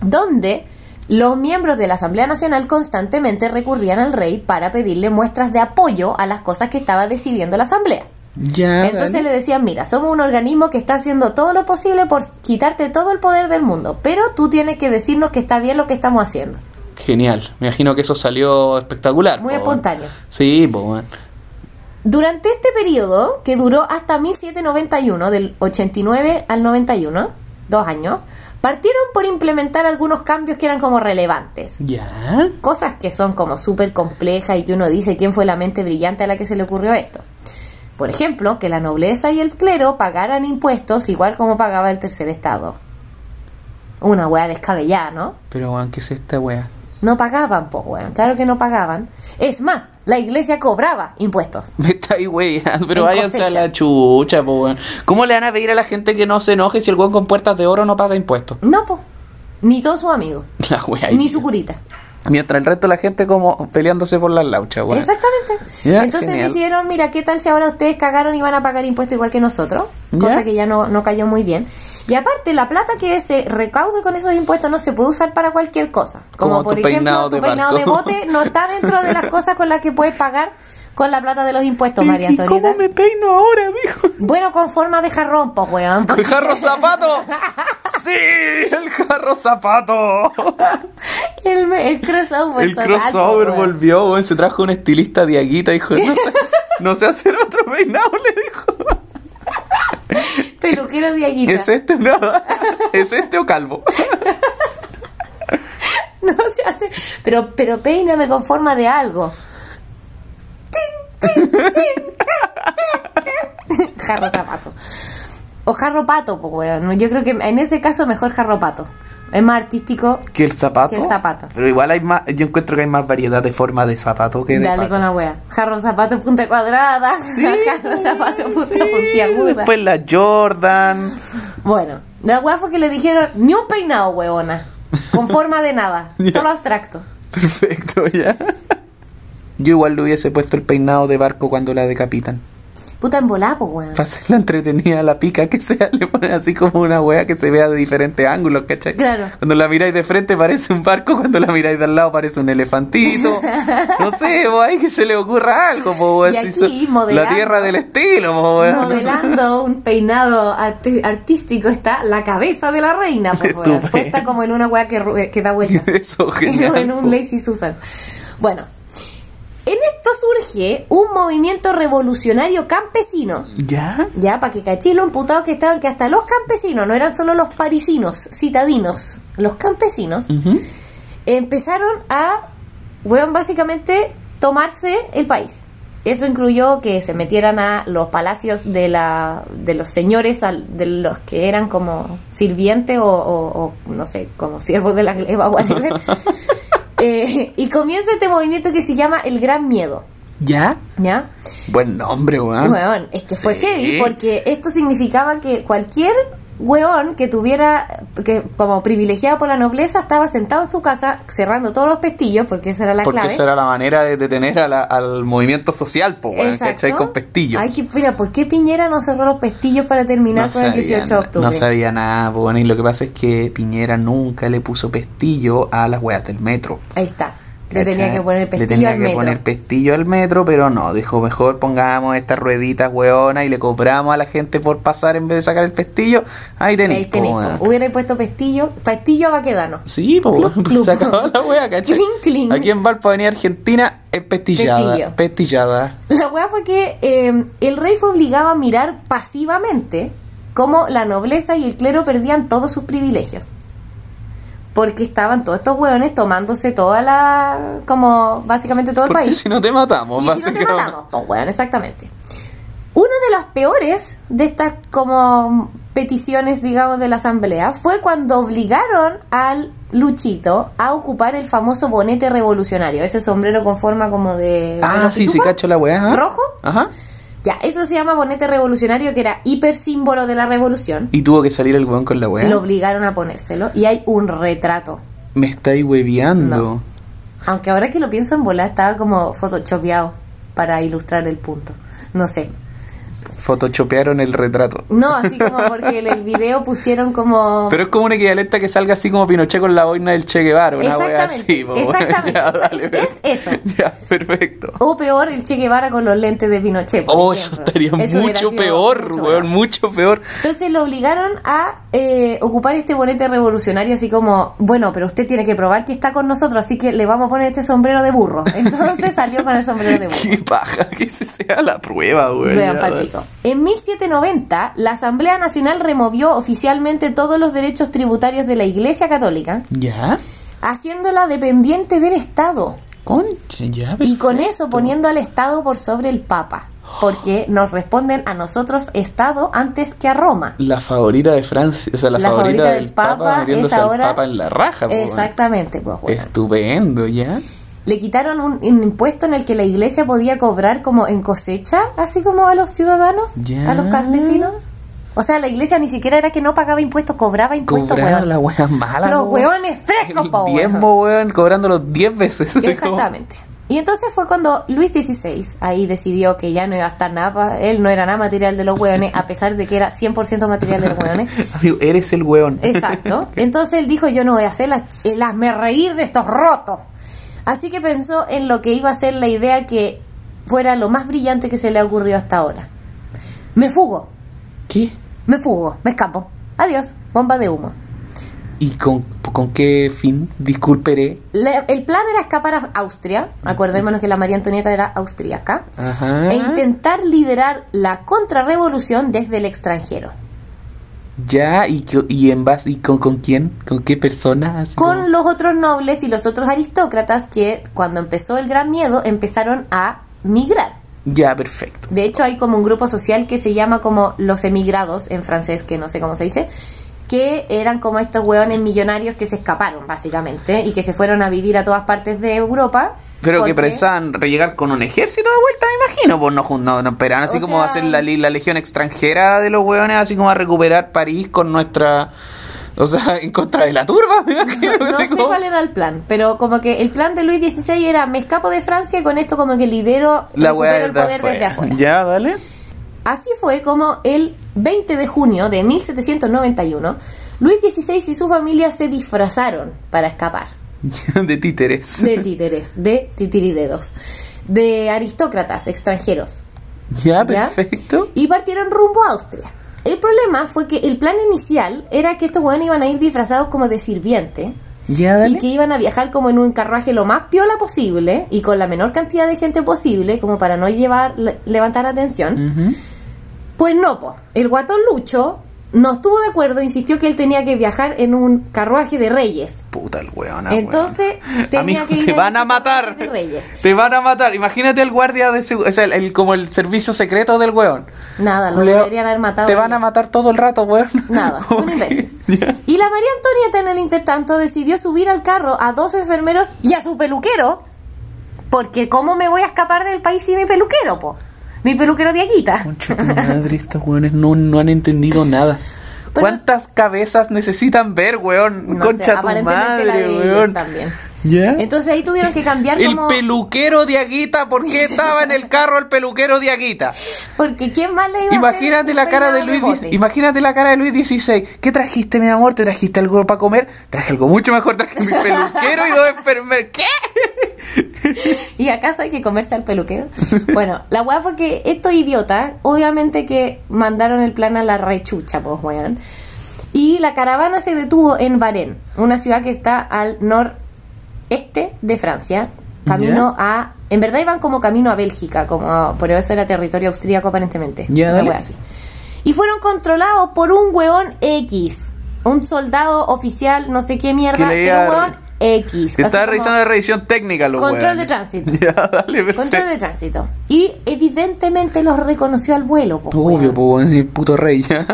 Donde los miembros de la Asamblea Nacional constantemente recurrían al rey para pedirle muestras de apoyo a las cosas que estaba decidiendo la Asamblea. Ya. Entonces dale. le decían, mira, somos un organismo que está haciendo todo lo posible por quitarte todo el poder del mundo, pero tú tienes que decirnos que está bien lo que estamos haciendo. Genial. Me imagino que eso salió espectacular. Muy po, espontáneo. Sí, po, weón. Durante este periodo, que duró hasta 1791, del 89 al 91, dos años, partieron por implementar algunos cambios que eran como relevantes. Ya. Cosas que son como súper complejas y que uno dice quién fue la mente brillante a la que se le ocurrió esto. Por ejemplo, que la nobleza y el clero pagaran impuestos igual como pagaba el tercer estado. Una wea descabellada, ¿no? Pero, weón, ¿qué es esta weá? No pagaban, pues, weón. Claro que no pagaban. Es más, la iglesia cobraba impuestos. [LAUGHS] Me está ahí, wey. Pero váyanse a la chucha, po, weón. ¿Cómo le van a pedir a la gente que no se enoje si el weón con puertas de oro no paga impuestos? No, pues. Ni todos sus amigos. [LAUGHS] La weá. Ni su curita. Mientras el resto de la gente como peleándose por las lauchas. Exactamente. Entonces genial. decidieron, mira, ¿qué tal si ahora ustedes cagaron y van a pagar impuestos igual que nosotros? Cosa que ya no, no cayó muy bien. Y aparte, la plata que se recaude con esos impuestos no se puede usar para cualquier cosa. Como, Como por tu ejemplo, peinado tu de peinado de bote no está dentro de las [LAUGHS] cosas con las que puedes pagar con la plata de los impuestos, María ¿Y Antonieta. cómo me peino ahora, mijo? Bueno, con forma de jarrón, pues, weón. ¡El jarro zapato! [LAUGHS] ¡Sí! ¡El jarro zapato! El, el crossover. El total, po, crossover weón. volvió, weón. Se trajo un estilista Diaguita, dijo, no sé, no sé hacer otro peinado, le dijo. Peluquero de Aguita. ¿Es este? ¿Es este o calvo? [LAUGHS] No se hace. Pero, pero peíname con forma de algo. [LAUGHS] jarro zapato. O jarro pato, pues weón. Yo creo que en ese caso mejor jarro pato. Es más artístico. ¿Que el zapato? Que el zapato. Pero igual hay más, yo encuentro que hay más variedad de forma de zapato que de Dale pato. con la wea. Jarro zapato punta cuadrada. [LAUGHS] jarro zapato punta Sí, puntiaguda. Después la Jordan. Bueno, la wea fue que le dijeron ni un peinado, weona. Con forma de nada. [LAUGHS] Solo abstracto. Perfecto, ya. Yo igual le hubiese puesto el peinado de barco cuando la decapitan. Puta embolá, pues weón. Para hacerla entretenida la pica que sea, [LAUGHS] le ponen así como una wea que se vea de diferentes ángulos, ¿cachai? Claro. Cuando la miráis de frente parece un barco, cuando la miráis de al lado parece un elefantito. [LAUGHS] no sé, po, ahí que se le ocurra algo, po, weón. Y Si aquí, so- modelando- La tierra del estilo, po, weón. Modelando [LAUGHS] un peinado artístico está la cabeza de la reina, pues, weón, puesta como en una weá que, que da vueltas. Eso, genial, en un po. Lazy Susan. Bueno, en esto surge un movimiento revolucionario campesino. ¿Ya? Ya, para que cachis lo imputados que estaban, que hasta los campesinos, no eran solo los parisinos, citadinos, los campesinos, empezaron a, weón, básicamente tomarse el país. eso incluyó que se metieran a los palacios de, la, de los señores, al- de los que eran como sirvientes o, o- o, no sé, como siervos de la gleba, whatever. [LAUGHS] Eh, [LAUGHS] y comienza este movimiento que se llama el Gran Miedo, ¿Ya? ¿ya? Buen nombre, weón. Weón, es que fue Sí. heavy porque esto significaba que cualquier weón que tuviera, que como privilegiado por la nobleza, estaba sentado en su casa cerrando todos los pestillos, porque esa era la Porque clave. esa era la manera de detener a la- al movimiento social, po, weón. ¿cachai? Con pestillos. Ay, que, mira, ¿por qué Piñera no cerró los pestillos para terminar no con el sabía 18 de octubre? No sabía nada, po, weón, y lo que pasa es que Piñera nunca le puso pestillo a las weas del metro. Ahí está. Le tenía que poner Le pestillo tenía al que metro. poner pestillo al metro, pero no, dijo mejor pongamos estas rueditas weonas y le cobramos a la gente por pasar en vez de sacar el pestillo. Ahí tenéis, Ahí. Hubiera puesto pestillo, pestillo a. Sí, pues se acabó la wea, ¿cachai? Aquí en Valpo, Avenida Argentina, es pestillada. Pestillo. Pestillada. La weá fue que eh, el rey fue obligado a mirar pasivamente cómo la nobleza y el clero perdían todos sus privilegios. Porque estaban todos estos hueones tomándose toda la. como básicamente todo el Porque país. si no te matamos, Y si no te básicamente. matamos, pues weón, exactamente. Una de las peores de estas como peticiones, digamos, de la asamblea fue cuando obligaron al Luchito a ocupar el famoso bonete revolucionario, ese sombrero con forma como de... Ah, sí, sí, cacho la weá. ¿Rojo? Ajá. Ya, eso se llama bonete revolucionario, que era hiper símbolo de la revolución. Y tuvo que salir el weón con la weá. Lo obligaron a ponérselo y hay un retrato. Me estáis hueviando. No. Aunque ahora que lo pienso en volar estaba como photoshopeado para ilustrar el punto. No sé. Photoshopearon el retrato. No, así como porque en el video pusieron como... Pero es como un equivalente que salga así como Pinochet con la boina del Che Guevara, una Exactamente, así. po, exactamente, Ya, dale, es- eso. [LAUGHS] Ya, perfecto. O peor, el Che Guevara con los lentes de Pinochet. Oh, eso estaría Eso mucho peor, mucho weón, mucho peor. Entonces lo obligaron a eh, ocupar este bonete revolucionario, así como, bueno, pero usted tiene que probar que está con nosotros, así que le vamos a poner este sombrero de burro. Entonces salió con el sombrero de [LAUGHS] burro. Qué paja que ese sea la prueba, weón. Vean. En 1790, la Asamblea Nacional removió oficialmente todos los derechos tributarios de la Iglesia Católica, ¿Ya? haciéndola dependiente del Estado. Concha, ya. Y con eso poniendo al Estado por sobre el Papa. Porque nos responden a nosotros Estado antes que a Roma. La favorita de Francia, o sea, la, La favorita, favorita del Papa, es al ahora- Papa en la raja, po. Exactamente, pues bueno. Estupendo, ¿ya? Le quitaron un, un impuesto en el que la iglesia podía cobrar como en cosecha, así como a los ciudadanos, a los campesinos. O sea, la iglesia ni siquiera era que no pagaba impuestos, cobraba impuestos, Cobrar weón. la wea mala. Los hueones frescos, El po, [LAUGHS] diezmo, weón, cobrándolo 10 veces. [LAUGHS] Exactamente. Y entonces fue cuando Luis XVI ahí decidió que ya no iba a estar nada, él no era nada material de los hueones, a pesar de que era 100% material de los hueones. [LAUGHS] Amigo, eres el weón. Exacto. Entonces él dijo, yo no voy a hacer las, eh, las me reír de estos rotos. Así que pensó en lo que iba a ser la idea que fuera lo más brillante que se le ha ocurrido hasta ahora. Me fugo, ¿Qué? me fugo, me escapo. Adiós, bomba de humo. ¿Y con, con qué fin? Disculperé. Le- el plan era escapar a Austria, acordémonos que la María Antonieta era austríaca, Ajá. e intentar liderar la contrarrevolución desde el extranjero. Ya, ¿y, y en base, y con, con quién? ¿Con qué persona? Así Con como- los otros nobles y los otros aristócratas que cuando empezó el Gran Miedo empezaron a migrar. Ya, perfecto. De hecho, hay como un grupo social que se llama como los emigrados, en francés, que no sé cómo se dice, que eran como estos hueones millonarios que se escaparon, básicamente, y que se fueron a vivir a todas partes de Europa. Pero que pensaban llegar con un ejército de vuelta, me imagino. Pues no, no, no esperaban así O como sea- hacer la, la legión extranjera de los hueones, así como a recuperar París con nuestra. O sea, [LAUGHS] en contra de la turba, me imagino. No así sé cuál era el plan, pero como que el plan de Luis XVI era me escapo de Francia y con esto como que lidero La el poder desde afuera. Ya, dale. Así fue como el 20 de junio de 1791, Luis XVI y su familia se disfrazaron para escapar [LAUGHS] de títeres. de títeres, de titiridedos, de aristócratas extranjeros Ya, ¿Ya? perfecto. y partieron rumbo a Austria. El problema fue que el plan inicial era que estos hueones iban a ir disfrazados como de sirviente Ya, y que iban a viajar como en un carruaje lo más piola posible y con la menor cantidad de gente posible como para no llevar le- levantar atención. Pues no, po. el guatón Lucho no estuvo de acuerdo, insistió que él tenía que viajar en un carruaje de reyes. Puta el weón. Entonces, [LAUGHS] tenía Amigo, que ir te van a matar. de reyes. Te van a matar. Imagínate el guardia de o sea, el, el- como el servicio secreto del weón. Nada, lo Leo, deberían haber matado. Te van a matar todo el rato, weón. [LAUGHS] Nada, [LAUGHS] un imbécil. Y la María Antonieta en el intertanto decidió subir al carro a dos enfermeros y a su peluquero. Porque ¿cómo me voy a escapar del país sin mi peluquero, po? Mi peluquero de Aguita. Concha tu madre, estos weones no, no han entendido nada. Pero- ¿Cuántas cabezas necesitan ver, weón? No Concha sé, tu aparentemente madre, la de ellos weón. también. ¿Ya? Entonces ahí tuvieron que cambiar El como... peluquero de Aguita, ¿por qué estaba en el carro el peluquero de Aguita? Porque ¿quién más le iba a Imagínate hacer la cara de Luis, imagínate la cara de Luis XVI. ¿Qué trajiste, mi amor? ¿Te trajiste algo para comer? Traje algo mucho mejor, traje mi peluquero y dos enfermeros. ¿Qué? [LAUGHS] ¿Y acaso hay que comerse al peluquero? Bueno, la weá fue que estos idiotas, obviamente que mandaron el plan a la rechucha, pues weón. Y la caravana se detuvo en Varennes, una ciudad que está al noreste de Francia, camino a... En verdad iban como camino a Bélgica, como por eso era territorio austríaco aparentemente. Una wea así. Y fueron controlados por un weón X, un soldado oficial, no sé qué mierda, pero weón X. Estaba revisando de revisión técnica, los Control de tránsito. [LAUGHS] Ya, dale, perfecto. Control de tránsito. Y evidentemente los reconoció al vuelo. po, Obvio, weón. pues, weón, sí, puto rey, ya.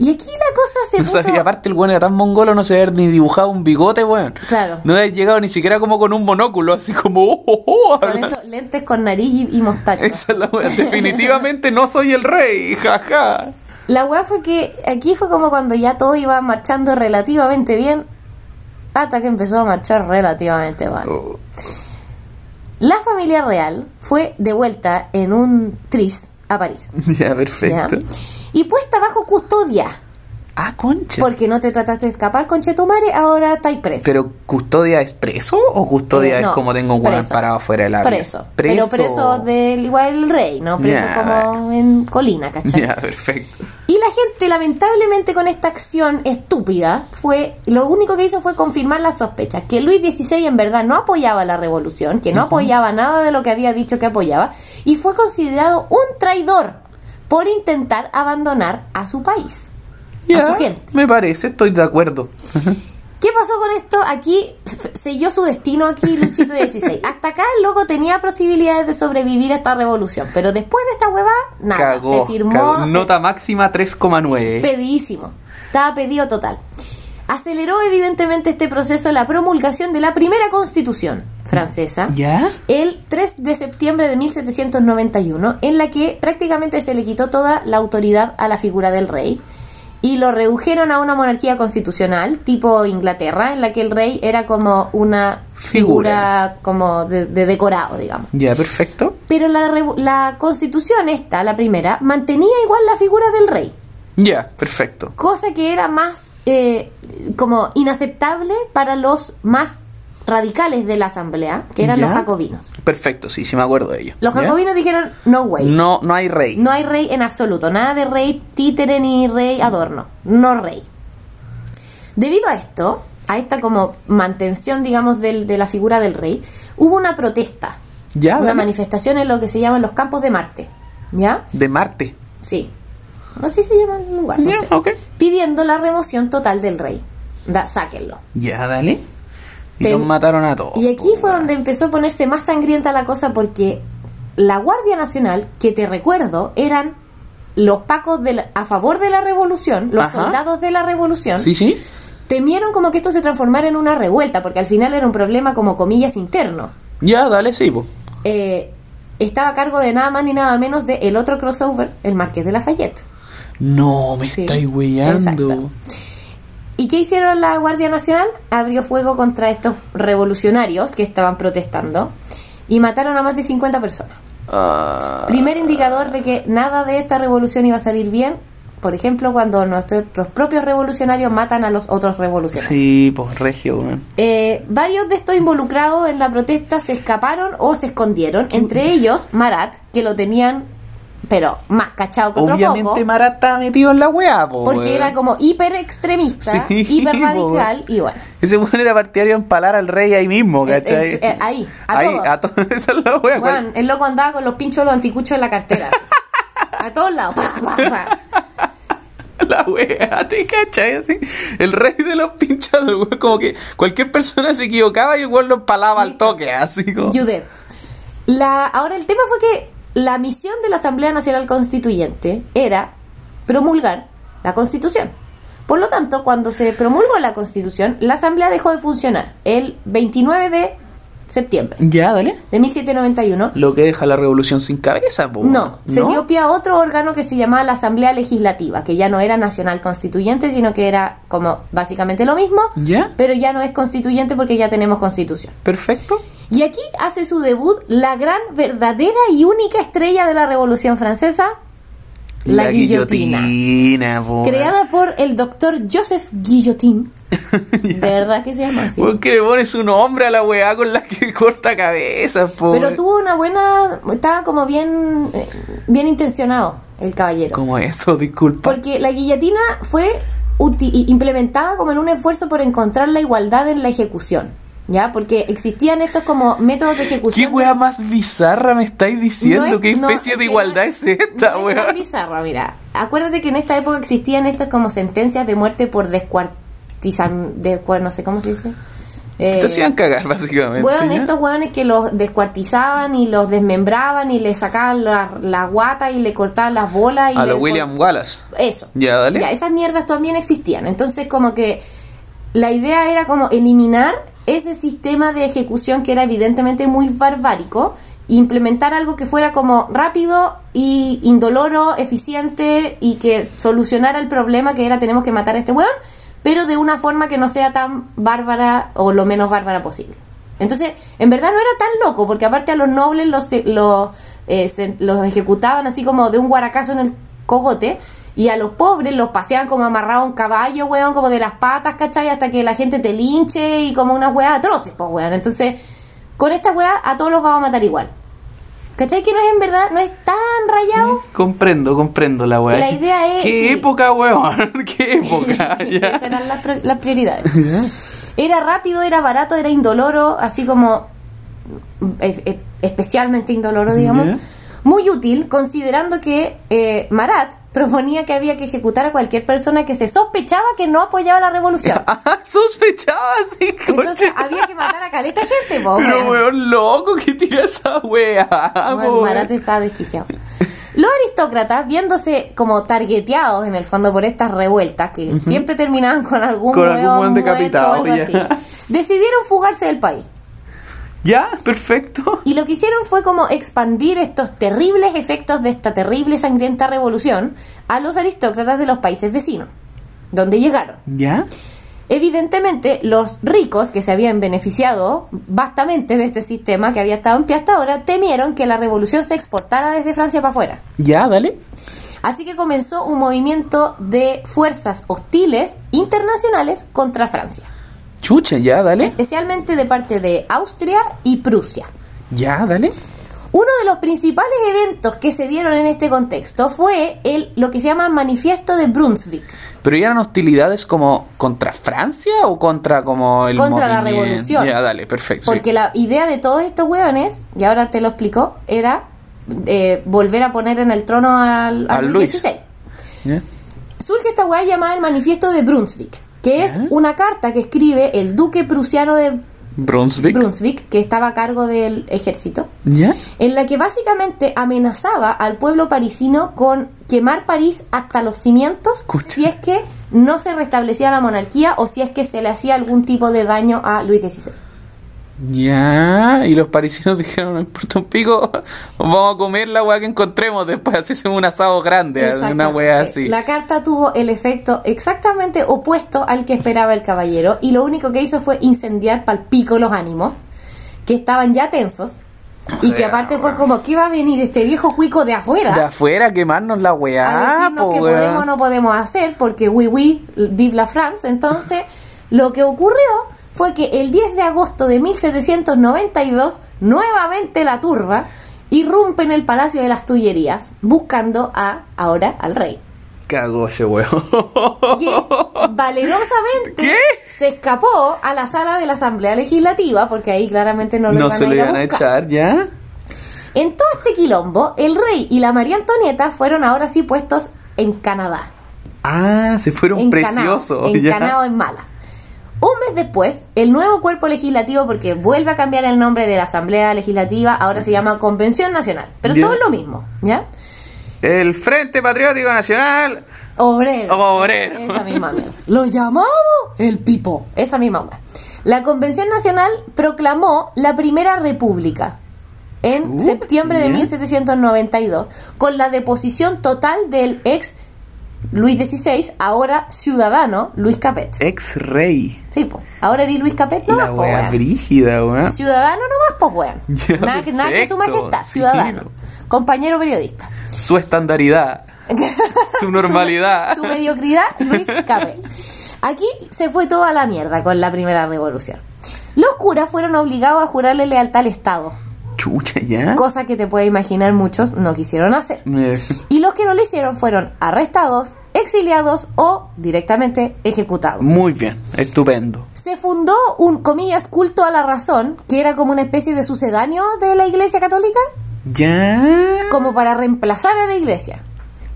Y aquí la cosa se [LAUGHS] O puso... sea, y aparte el weón era tan mongolo, no se había ni dibujado un bigote, weón. Claro. No había llegado ni siquiera como con un monóculo, así como, oh, oh, oh, Con esos lentes con nariz y, y mostacho. Esa es la weá. [LAUGHS] Definitivamente no soy el rey, jaja. La weá fue que aquí fue como cuando ya todo iba marchando relativamente bien, hasta que empezó a marchar relativamente mal. Oh, La familia real fue de vuelta en un tris a París. ya, [LAUGHS] ¿ya? perfecto. Y puesta bajo custodia. Ah, concha. Porque no te trataste de escapar con Chetumare, ahora estáis preso. ¿Pero custodia es preso o custodia Eh, no, es como tengo un preso. parado fuera del área? Preso. Pero preso del igual el rey, ¿no? Preso como en colina, ¿cachai? Ya, perfecto. Y la gente, lamentablemente, con esta acción estúpida, fue lo único que hizo fue confirmar las sospechas, que Luis XVI en verdad no apoyaba la revolución, que no apoyaba nada de lo que había dicho que apoyaba, y fue considerado un traidor por intentar abandonar a su país, a su gente. me parece, estoy de acuerdo. ¿Qué pasó con esto? Aquí selló su destino aquí Luchito XVI. [LAUGHS] Hasta acá el loco tenía posibilidades de sobrevivir a esta revolución, pero después de esta hueva, nada, Cagó, se firmó, cagó. se- Nota máxima 3,9. pedísimo. Estaba pedido total. Aceleró evidentemente este proceso la promulgación de la primera constitución francesa ¿Ya? el 3 de septiembre de 1791, en la que prácticamente se le quitó toda la autoridad a la figura del rey y lo redujeron a una monarquía constitucional tipo Inglaterra, en la que el rey era como una figura, como de, de decorado, digamos. Ya, perfecto. Pero la, la constitución esta, la primera, mantenía igual la figura del rey Ya, perfecto. cosa que era más eh, como inaceptable para los más radicales de la asamblea, que eran ¿Ya? los jacobinos. Perfecto, sí, sí me acuerdo de ello. Los ¿Ya? jacobinos dijeron, no way, no. No, no hay rey. hay rey en absoluto, nada de rey títere ni rey adorno, no rey. Debido a esto, a esta como mantención, digamos, del- de la figura del rey, hubo una protesta, Ya, una manifestación en lo que se llaman los campos de Marte, ¿ya? De Marte. Sí. Así se llama el lugar, no sé. Pidiendo la remoción total del rey. Da, sáquenlo. Ya, dale. Y Te- los mataron a todos. Y aquí po, fue donde empezó a ponerse más sangrienta la cosa porque la Guardia Nacional, que te recuerdo, eran los pacos de la- a favor de la revolución, los Ajá. soldados de la revolución, Sí, sí. temieron como que esto se transformara en una revuelta, porque al final era un problema como comillas interno. Ya, dale, sí, po. Eh, estaba a cargo de nada más ni nada menos de el otro crossover, el Marqués de Lafayette. No, me Sí, estáis exacto. ¿Y qué hicieron la Guardia Nacional? Abrió fuego contra estos revolucionarios que estaban protestando y mataron a más de 50 personas. Ah, Primer indicador de que nada de esta revolución iba a salir bien, por ejemplo, cuando nuestros propios revolucionarios matan a los otros revolucionarios. sí, pues regio. Eh, varios de estos involucrados en la protesta se escaparon o se escondieron, entre ellos Marat, que lo tenían, pero más cachado que otro Obviamente poco. Marat estaba metido en la weá, po. Porque era como hiper extremista, Sí, [LAUGHS] hiper radical y bueno. Ese weón era partidario de empalar al rey ahí mismo, ¿cachai? eh, eh, ahí, a ahí, todos. a todos. [LAUGHS] Esa es la wea. Weón, el loco andaba con los pinchos de los anticuchos en la cartera. [LAUGHS] a todos lados. pa, pa, pa. la wea, ¿te cachai? Así, el rey de los pinchados, weón, como que cualquier persona se equivocaba y el weón lo empalaba al toque, así como. Judep. La, ahora el tema fue que la misión de la Asamblea Nacional Constituyente era promulgar la Constitución. Por lo tanto, cuando se promulgó la Constitución, la Asamblea dejó de funcionar el 29 de septiembre Ya, dale. de 1791. Lo que deja la revolución sin cabeza, po. No, se dio pie a otro órgano que se llamaba la Asamblea Legislativa, que ya no era nacional constituyente, sino que era como básicamente lo mismo, ¿Ya? pero ya no es constituyente porque ya tenemos constitución. Perfecto. Y aquí hace su debut la gran, verdadera y única estrella de la Revolución Francesa, la, guillotina. guillotina, po. Creada por el doctor Joseph Guillotin. [LAUGHS] De verdad que se llama así. Porque le pones un nombre a la weá con la que [LAUGHS] corta cabezas, po. Pero tuvo una buena. Estaba como bien, eh, bien intencionado el caballero. ¿Cómo eso? Disculpa. Porque la guillotina fue implementada como en un esfuerzo por encontrar la igualdad en la ejecución. ¿Ya? Porque existían estos como métodos de ¿Qué ejecución. weá más bizarra me estáis diciendo? No es- ¿Qué no, especie es de igualdad no es esta, no es tan bizarro, mira. Acuérdate que en esta época existían estas como sentencias de muerte por descuartizan... De, no sé cómo se dice. Eh, Te hacían cagar, básicamente. ¿ya? estos weones que los descuartizaban y los desmembraban y le sacaban la, la guata y le cortaban las bolas. Y A le lo cor- William Wallace. Eso. Ya, dale. Ya, esas mierdas también existían. Entonces, como que la idea era como eliminar ese sistema de ejecución que era evidentemente muy barbárico implementar algo que fuera como rápido y indoloro, eficiente y que solucionara el problema que era tenemos que matar a este weón, pero de una forma que no sea tan bárbara o lo menos bárbara posible. Entonces, en verdad no era tan loco, porque aparte a los nobles los, los, eh, se- los ejecutaban así como de un guaracazo en el cogote, y a los pobres los paseaban como amarrado a un caballo, weón, como de las patas, ¿cachai? Hasta que la gente te linche y como unas weas atroces, pues, weón. Entonces, con esta wea a todos los vamos a matar igual. ¿Cachai? Que no es en verdad, no es tan rayado. Comprendo, comprendo la weá. La idea es- ¿Qué sí. época, weón? [LAUGHS] ¿Qué [LAUGHS] época? Ya. Esas eran las, las prioridades. [LAUGHS] Era rápido, era barato, era indoloro, así como especialmente indoloro, digamos. Ya. Muy útil, considerando que eh, Marat proponía que había que ejecutar a cualquier persona que se sospechaba que no apoyaba la revolución. [LAUGHS] Ah, sospechaba así, Entonces había que matar a caleta gente, po, Pero weón. weón loco que tira esa. Bueno, po, Marat estaba desquiciado. Los aristócratas, viéndose como targeteados en el fondo por estas revueltas, que siempre terminaban con algún Con algún muerto o decapitado, algo así, decidieron fugarse del país. Ya, perfecto. Y lo que hicieron fue como expandir estos terribles efectos de esta terrible y sangrienta revolución a los aristócratas de los países vecinos, donde llegaron. ¿Ya? Evidentemente, los ricos que se habían beneficiado bastante de este sistema que había estado en pie hasta ahora, temieron que la revolución se exportara desde Francia para afuera. Ya, dale. Así que comenzó un movimiento de fuerzas hostiles internacionales contra Francia, Chucha, ya, dale. especialmente de parte de Austria y Prusia. Ya, dale. Uno de los principales eventos que se dieron en este contexto fue el lo que se llama Manifiesto de Brunswick ¿Pero eran hostilidades como contra Francia o contra como el contra la movimiento? revolución. Ya, dale, perfecto. sí. Porque la idea de todos estos hueones, y ahora te lo explico, era eh, volver a poner en el trono al, al Al Luis. XVI. Surge esta hueá llamada el Manifiesto de Brunswick, que es una carta que escribe el duque prusiano de Brunswick. Brunswick, que estaba a cargo del ejército, ¿Ya? en la que básicamente amenazaba al pueblo parisino con quemar París hasta los cimientos Escucha. si es que no se restablecía la monarquía o si es que se le hacía algún tipo de daño a Luis XVI. Ya, y los parisinos [LAUGHS] dijeron, no importa un pico, vamos a comer la weá que encontremos después, hacemos un asado grande, una weá así. La carta tuvo el efecto exactamente opuesto al que esperaba el caballero y lo único que hizo fue incendiar pal pico los ánimos, que estaban ya tensos y que sea, aparte fue como que iba a venir este viejo cuico de afuera. De afuera quemarnos la a weá, decirnos podemos o no podemos hacer porque oui oui vive la France entonces lo que ocurrió fue que el 10 de agosto de 1792 nuevamente la turba irrumpe en el Palacio de las Tullerías buscando a ahora al rey Cagó ese weón. que valerosamente ¿Qué? se escapó a la sala de la Asamblea Legislativa porque ahí claramente no lo No iban se a lo ir iban a echar, ¿ya? En todo este quilombo, el rey y la María Antonieta fueron ahora sí puestos en Canadá. Ah, se fueron encanado, preciosos. [LAUGHS] ya. encanado en mala. Un mes después, el nuevo cuerpo legislativo, porque vuelve a cambiar el nombre de la Asamblea Legislativa, ahora se llama Convención Nacional. Pero todo es lo mismo, ¿ya? El Frente Patriótico Nacional. Obrero. Obrero. Esa misma mierda. [LAUGHS] Lo llamamos el pipo. Esa misma mierda. La Convención Nacional proclamó la Primera República en Uh, septiembre de ya. 1792 con la deposición total del ex Luis XVI, ahora ciudadano Luis Capet. Ex rey. Sí, po. Ahora eres Luis Capet La nomás, po, weón. brígida, weón. Ciudadano nomás, pues, weón. [LAUGHS] Ya, Nada, que- nada que su majestad, ciudadano. no. Compañero periodista. Su estandaridad. Su [LAUGHS] normalidad. su, su mediocridad, Luis [LAUGHS] Capet. Aquí se fue toda la mierda con la primera revolución. Los curas fueron obligados a jurarle lealtad al Estado, Chucha, ya. cosa que te puedes imaginar muchos no quisieron hacer. Y los que no lo hicieron fueron arrestados, exiliados o directamente ejecutados. Muy bien, estupendo. Se fundó un, comillas, culto a la razón, que era como una especie de sucedáneo de la Iglesia Católica, Ya. como para reemplazar a la Iglesia.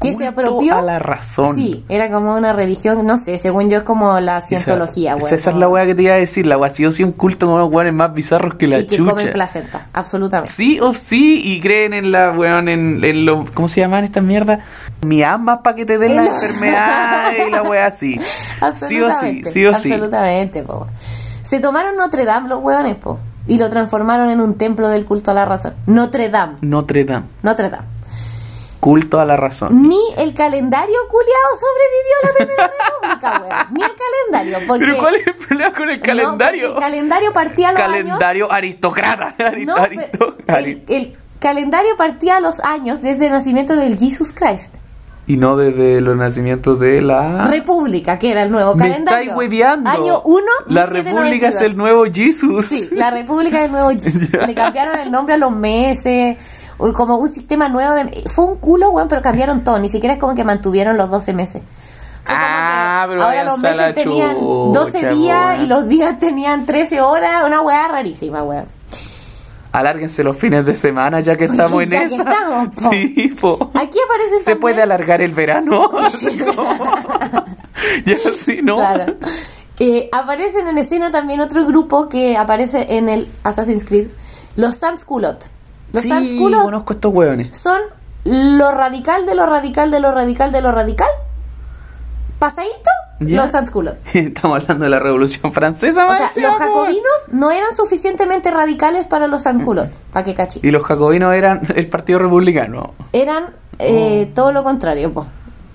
Que se apropió. a la razón. Sí, era como una religión, no sé, según yo es como la cientología, esa, güey. esa es la weá que te iba a decir. La weá sí o sí un culto con unos weones más bizarros que la Y que chucha. comen placenta, absolutamente. Sí o sí, y creen en la weón, en, en lo. ¿Cómo se llaman estas mierdas? Mi alma para que te den la En la- enfermedad y la weá así. [LAUGHS] Sí o sí, sí o sí. Absolutamente, po. Se tomaron Notre Dame los hueones, po, y lo transformaron en un templo del culto a la razón. Notre Dame, Notre Dame. Notre Dame. Culto a la razón. Ni el calendario culiado sobrevivió a la Primera República, weón. Ni el calendario, porque... ¿Pero cuál es el problema con el No, calendario? porque el calendario partía a los años... calendario aristócrata. Ari- [LAUGHS] No, aristo- pero ari- el, el calendario partía los años desde el nacimiento del Jesus Christ. Y no desde los nacimientos de la... República, que era el nuevo. Me calendario. estáis hueveando. Año 1, La República es el nuevo Jesus. Sí, la República del Nuevo [LAUGHS] Jesus. Le cambiaron el nombre a los meses, como un sistema nuevo de... Fue un culo, weón, pero cambiaron todo. Ni siquiera es como que mantuvieron los 12 meses. Fue Ah, pero ahora los meses tenían chucha, 12 días weón. y los días tenían 13 horas. Una weá rarísima, weón. Alárguense los fines de semana ya que [LAUGHS] estamos en Ya que estamos, po. Sí, po. Aquí aparece Se puede alargar el verano. [LAUGHS] [LAUGHS] Ya sí, ¿no? Claro. Eh, aparecen en escena también otro grupo que aparece en el Assassin's Creed, los Sans-Culottes. Los sí, Sans-Culottes conozco estos hueones. son lo radical de lo radical de lo radical de lo radical. Pasadito, Ya. los Sans-Culottes. [LAUGHS] Estamos hablando de la Revolución Francesa, O sea, los jacobinos no eran suficientemente radicales para los Sans-Culottes, [LAUGHS] para que cachi. Y los jacobinos eran el Partido Republicano. Eran eh, Oh. todo lo contrario, po.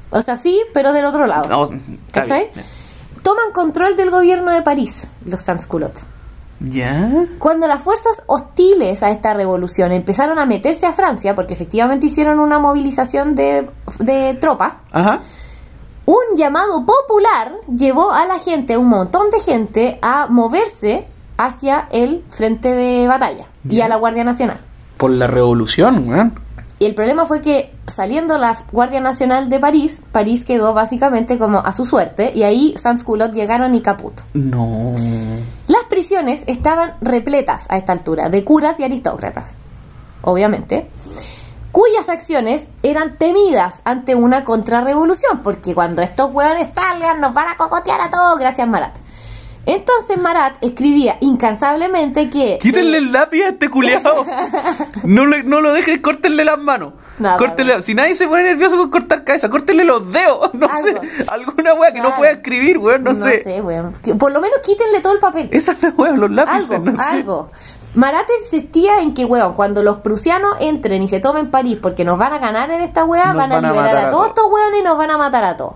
O sea, sí, pero del otro lado. No, ¿Cachai? bien. Toman control del gobierno de París, los Sans-Culottes. ¿Ya? Cuando las fuerzas hostiles a esta revolución empezaron a meterse a Francia, porque efectivamente hicieron una movilización de, de tropas, Ajá. un llamado popular llevó a la gente, un montón de gente, a moverse hacia el frente de batalla y a la Guardia Nacional. Por la revolución, weón. Y el problema fue que saliendo la Guardia Nacional de París, París quedó básicamente como a su suerte y ahí Sans-Culottes llegaron y caput. No. Las prisiones estaban repletas a esta altura de curas y aristócratas, obviamente, cuyas acciones eran temidas ante una contrarrevolución, porque cuando estos hueones salgan nos van a cocotear a todos, gracias Marat. Entonces Marat escribía incansablemente que... Quítenle el lápiz a este culiao. [LAUGHS] no, le- no lo dejen, córtenle las manos. Nada, Córtenle- nada. Si nadie se pone nervioso con cortar cabeza, córtenle los dedos. [LAUGHS] No Algo. sé. Alguna wea que no pueda escribir, weón. No, sé. weón. Que Por lo menos quítenle todo el papel. Esa es la wea, los lápices. algo, no sé. algo. Marat insistía en que, weón, cuando los prusianos entren y se tomen París porque nos van a ganar en esta weá, van a van a liberar a, a todos todos. estos weones y nos van a matar a todos.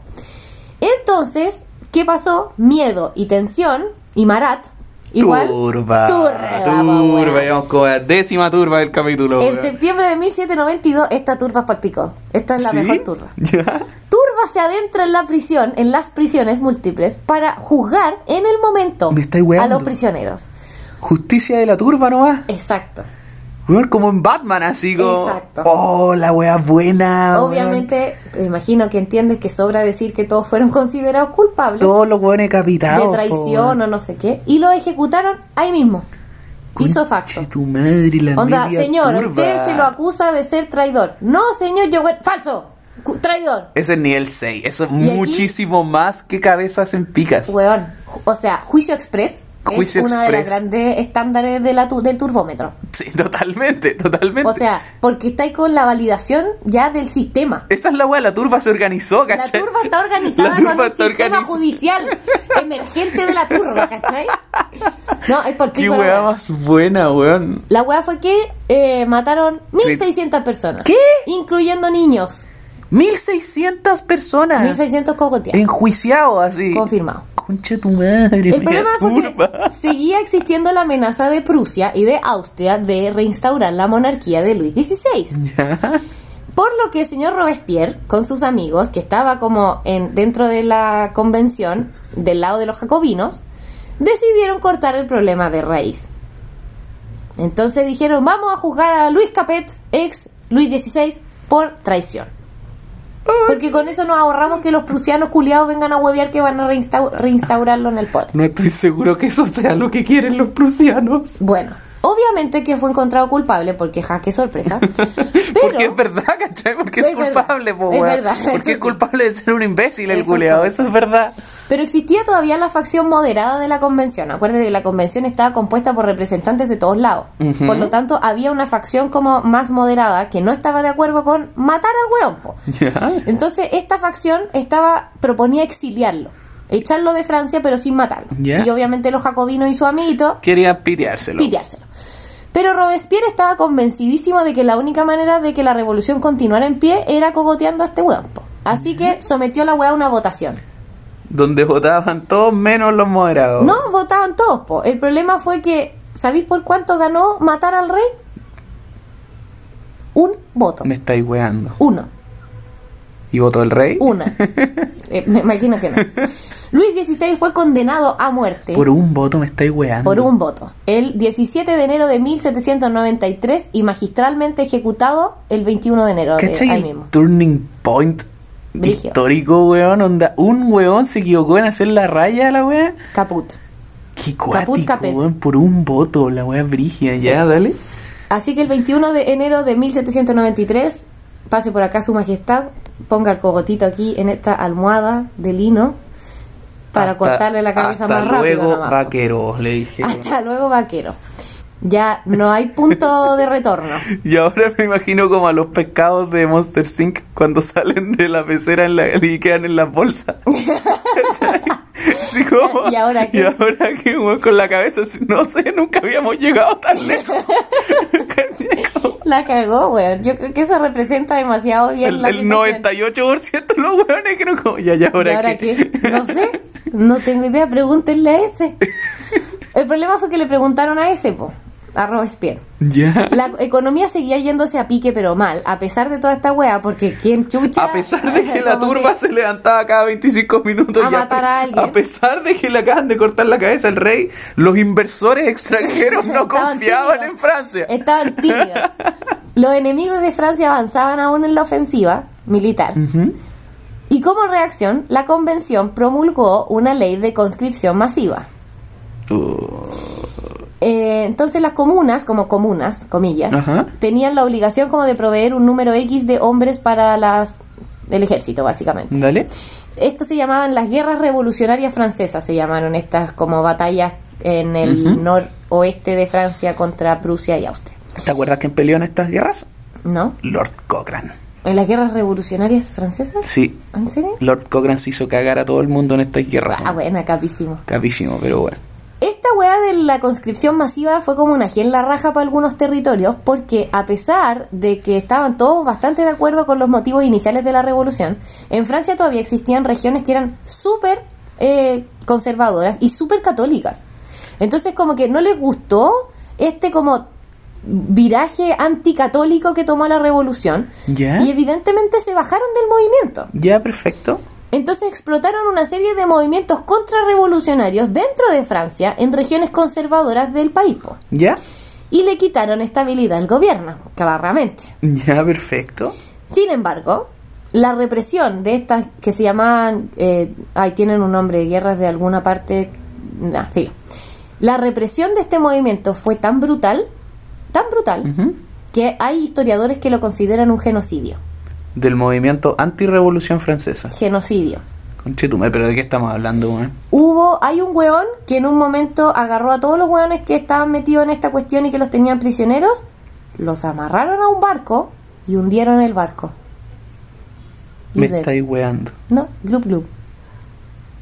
Entonces, ¿qué pasó? Miedo y tensión y Marat igual Turba. turba, Turba. Vamos con la décima turba del capítulo. En weón. septiembre de 1792 esta turba palpicó. Esta es la ¿Sí? mejor turba. [LAUGHS] ¿Ya? Turba se adentra en la prisión, en las prisiones múltiples, para juzgar en el momento Me a los prisioneros. Justicia de la turba nomás. Exacto. Como en Batman, así como. Exacto. Oh, la wea buena. Obviamente, me imagino que entiendes que sobra decir que todos fueron [LAUGHS] considerados culpables Todos los weones capitados. de traición o no sé qué, y lo ejecutaron ahí mismo. Hizo facto. Tu madre, la Onda, señor, usted se lo acusa de ser traidor. No, señor, yo falso. Traidor. Ese es nivel 6. Eso es aquí- muchísimo más que cabezas en picas. Weón, o sea, Juicio Express Juicio es una de las Express. grandes estándares de la tu- del turbómetro. Sí, [LAUGHS] totalmente, totalmente. O sea, porque está ahí con la validación ya del sistema. Esa es la weá, la turba se organizó, La ¿cachai? turba está [LAUGHS] organizada La turba con está sistema organizada. judicial emergente de la turba, ¿cachai? No, es por Qué la weá más buena, weón. La weá fue que eh, mataron 1.600 personas. ¿Qué? Incluyendo niños. 1600 personas 1.600 cocoteados. enjuiciados así. Confirmado. Concha tu madre. El problema fue que seguía existiendo la amenaza de Prusia y de Austria de reinstaurar la monarquía de Luis XVI. Ya. Por lo que el señor Robespierre, con sus amigos, que estaba como en, dentro de la convención del lado de los jacobinos, decidieron cortar el problema de raíz. Entonces dijeron, vamos a juzgar a Luis Capet, ex Luis XVI, por traición. Porque con eso nos ahorramos que los prusianos culiados vengan a huevear que van a reinstau- reinstaurarlo en el poder. No estoy seguro que eso sea lo que quieren los prusianos. Bueno, obviamente que fue encontrado culpable porque ja, qué sorpresa. [LAUGHS] Pero Porque es verdad, ¿cachai? Porque es, Es culpable, po, es verdad, Porque es sí. culpable de ser un imbécil el culeado, es eso es verdad. Pero existía todavía la facción moderada de la convención. Acuérdate que la convención estaba compuesta por representantes de todos lados. Por lo tanto, había una facción como más moderada que no estaba de acuerdo con matar al weón. po. Entonces, esta facción estaba proponía exiliarlo, echarlo de Francia, pero sin matarlo. Y obviamente los jacobinos y su amiguito Quería piteárselo. piteárselo. Pero Robespierre estaba convencidísimo de que la única manera de que la revolución continuara en pie era cogoteando a este weón. Así que sometió la weá a una votación. Donde votaban todos menos los moderados. No, votaban todos, po. El problema fue que, ¿sabéis por cuánto ganó matar al rey? Un voto. Me estáis weando. Uno. ¿Y votó el rey? Una. [LAUGHS] Eh, me imagino que no. Luis XVI fue condenado a muerte Por un voto me estáis weando. por un voto. El 17 de enero de 1793 y magistralmente ejecutado el 21 de enero de ¿Cachai ahí mismo. turning point histórico, weón? Onda, un weón se equivocó en hacer la raya a la wea. Caput. Qué Caput cuático, capet. weón, por un voto, la wea brigia. Ya, dale. Así que el 21 de enero de 1793, pase por acá su majestad, ponga el cogotito aquí en esta almohada de lino para Hasta- cortarle la cabeza hasta más rápido. luego, nomás. vaquero, le dije. Hasta luego, vaquero. Ya no hay punto de retorno. [LAUGHS] Y ahora me imagino como a los pescados de Monster Inc. cuando [LAUGHS] salen de la pecera en la, y quedan en las bolsas. [LAUGHS] ¿Y ahora qué? Y ahora qué, weón, con la cabeza no sé, nunca habíamos llegado tan lejos. La cagó, weón. Yo creo que eso representa demasiado bien el la el situación. 98% de los weones creo como, ya, ya, ¿Y ahora, ahora qué. qué? No sé. No tengo idea. Pregúntenle a ese. El problema fue que le preguntaron a ese, po. A Robespierre. Ya. La economía seguía yéndose a pique, pero mal, a pesar de toda esta wea, porque quien chucha. A pesar de que [LAUGHS] la turba se levantaba cada 25 minutos A y matar a alguien. a pesar de que le acaban de cortar la cabeza al rey, los inversores extranjeros no [LAUGHS] confiaban tímidos. en Francia. Estaban tímidos. [LAUGHS] Los enemigos de Francia avanzaban aún en la ofensiva militar. Y como reacción, la convención promulgó una ley de conscripción masiva. Uh, Eh, entonces las comunas, como comunas, comillas, Ajá. tenían la obligación como de proveer un número X de hombres para las el ejército, básicamente. Dale. Esto se llamaban las guerras revolucionarias francesas, se llamaron estas como batallas en el noroeste de Francia contra Prusia y Austria. ¿Te acuerdas quién peleó en estas guerras? ¿No? Lord Cochrane. ¿En las guerras revolucionarias francesas? Sí, ¿En serio? Lord Cochrane se hizo cagar a todo el mundo en estas guerras. Ah, buena, capísimo. Capísimo, pero bueno. Esta weá de la conscripción masiva fue como una en la raja para algunos territorios porque a pesar de que estaban todos bastante de acuerdo con los motivos iniciales de la revolución, en Francia todavía existían regiones que eran súper eh, conservadoras y súper católicas. Entonces como que no les gustó este como viraje anticatólico que tomó la revolución ¿Ya? y evidentemente se bajaron del movimiento. Ya, perfecto. Entonces explotaron una serie de movimientos contrarrevolucionarios dentro de Francia en regiones conservadoras del país po, ¿Ya? y le quitaron estabilidad al gobierno, claramente. Ya, perfecto. Sin embargo, la represión de estas que se llamaban, eh, ay, tienen un nombre, guerras de alguna parte, nah, filo. La represión de este movimiento fue tan brutal, tan brutal, que hay historiadores que lo consideran un genocidio. Del movimiento antirrevolución francesa. Genocidio. Conchetume, pero ¿de qué estamos hablando, weón? Hubo, hay un weón que en un momento agarró a todos los weones que estaban metidos en esta cuestión y que los tenían prisioneros, los amarraron a un barco y hundieron el barco. Me Y estáis weando. No, glup glup.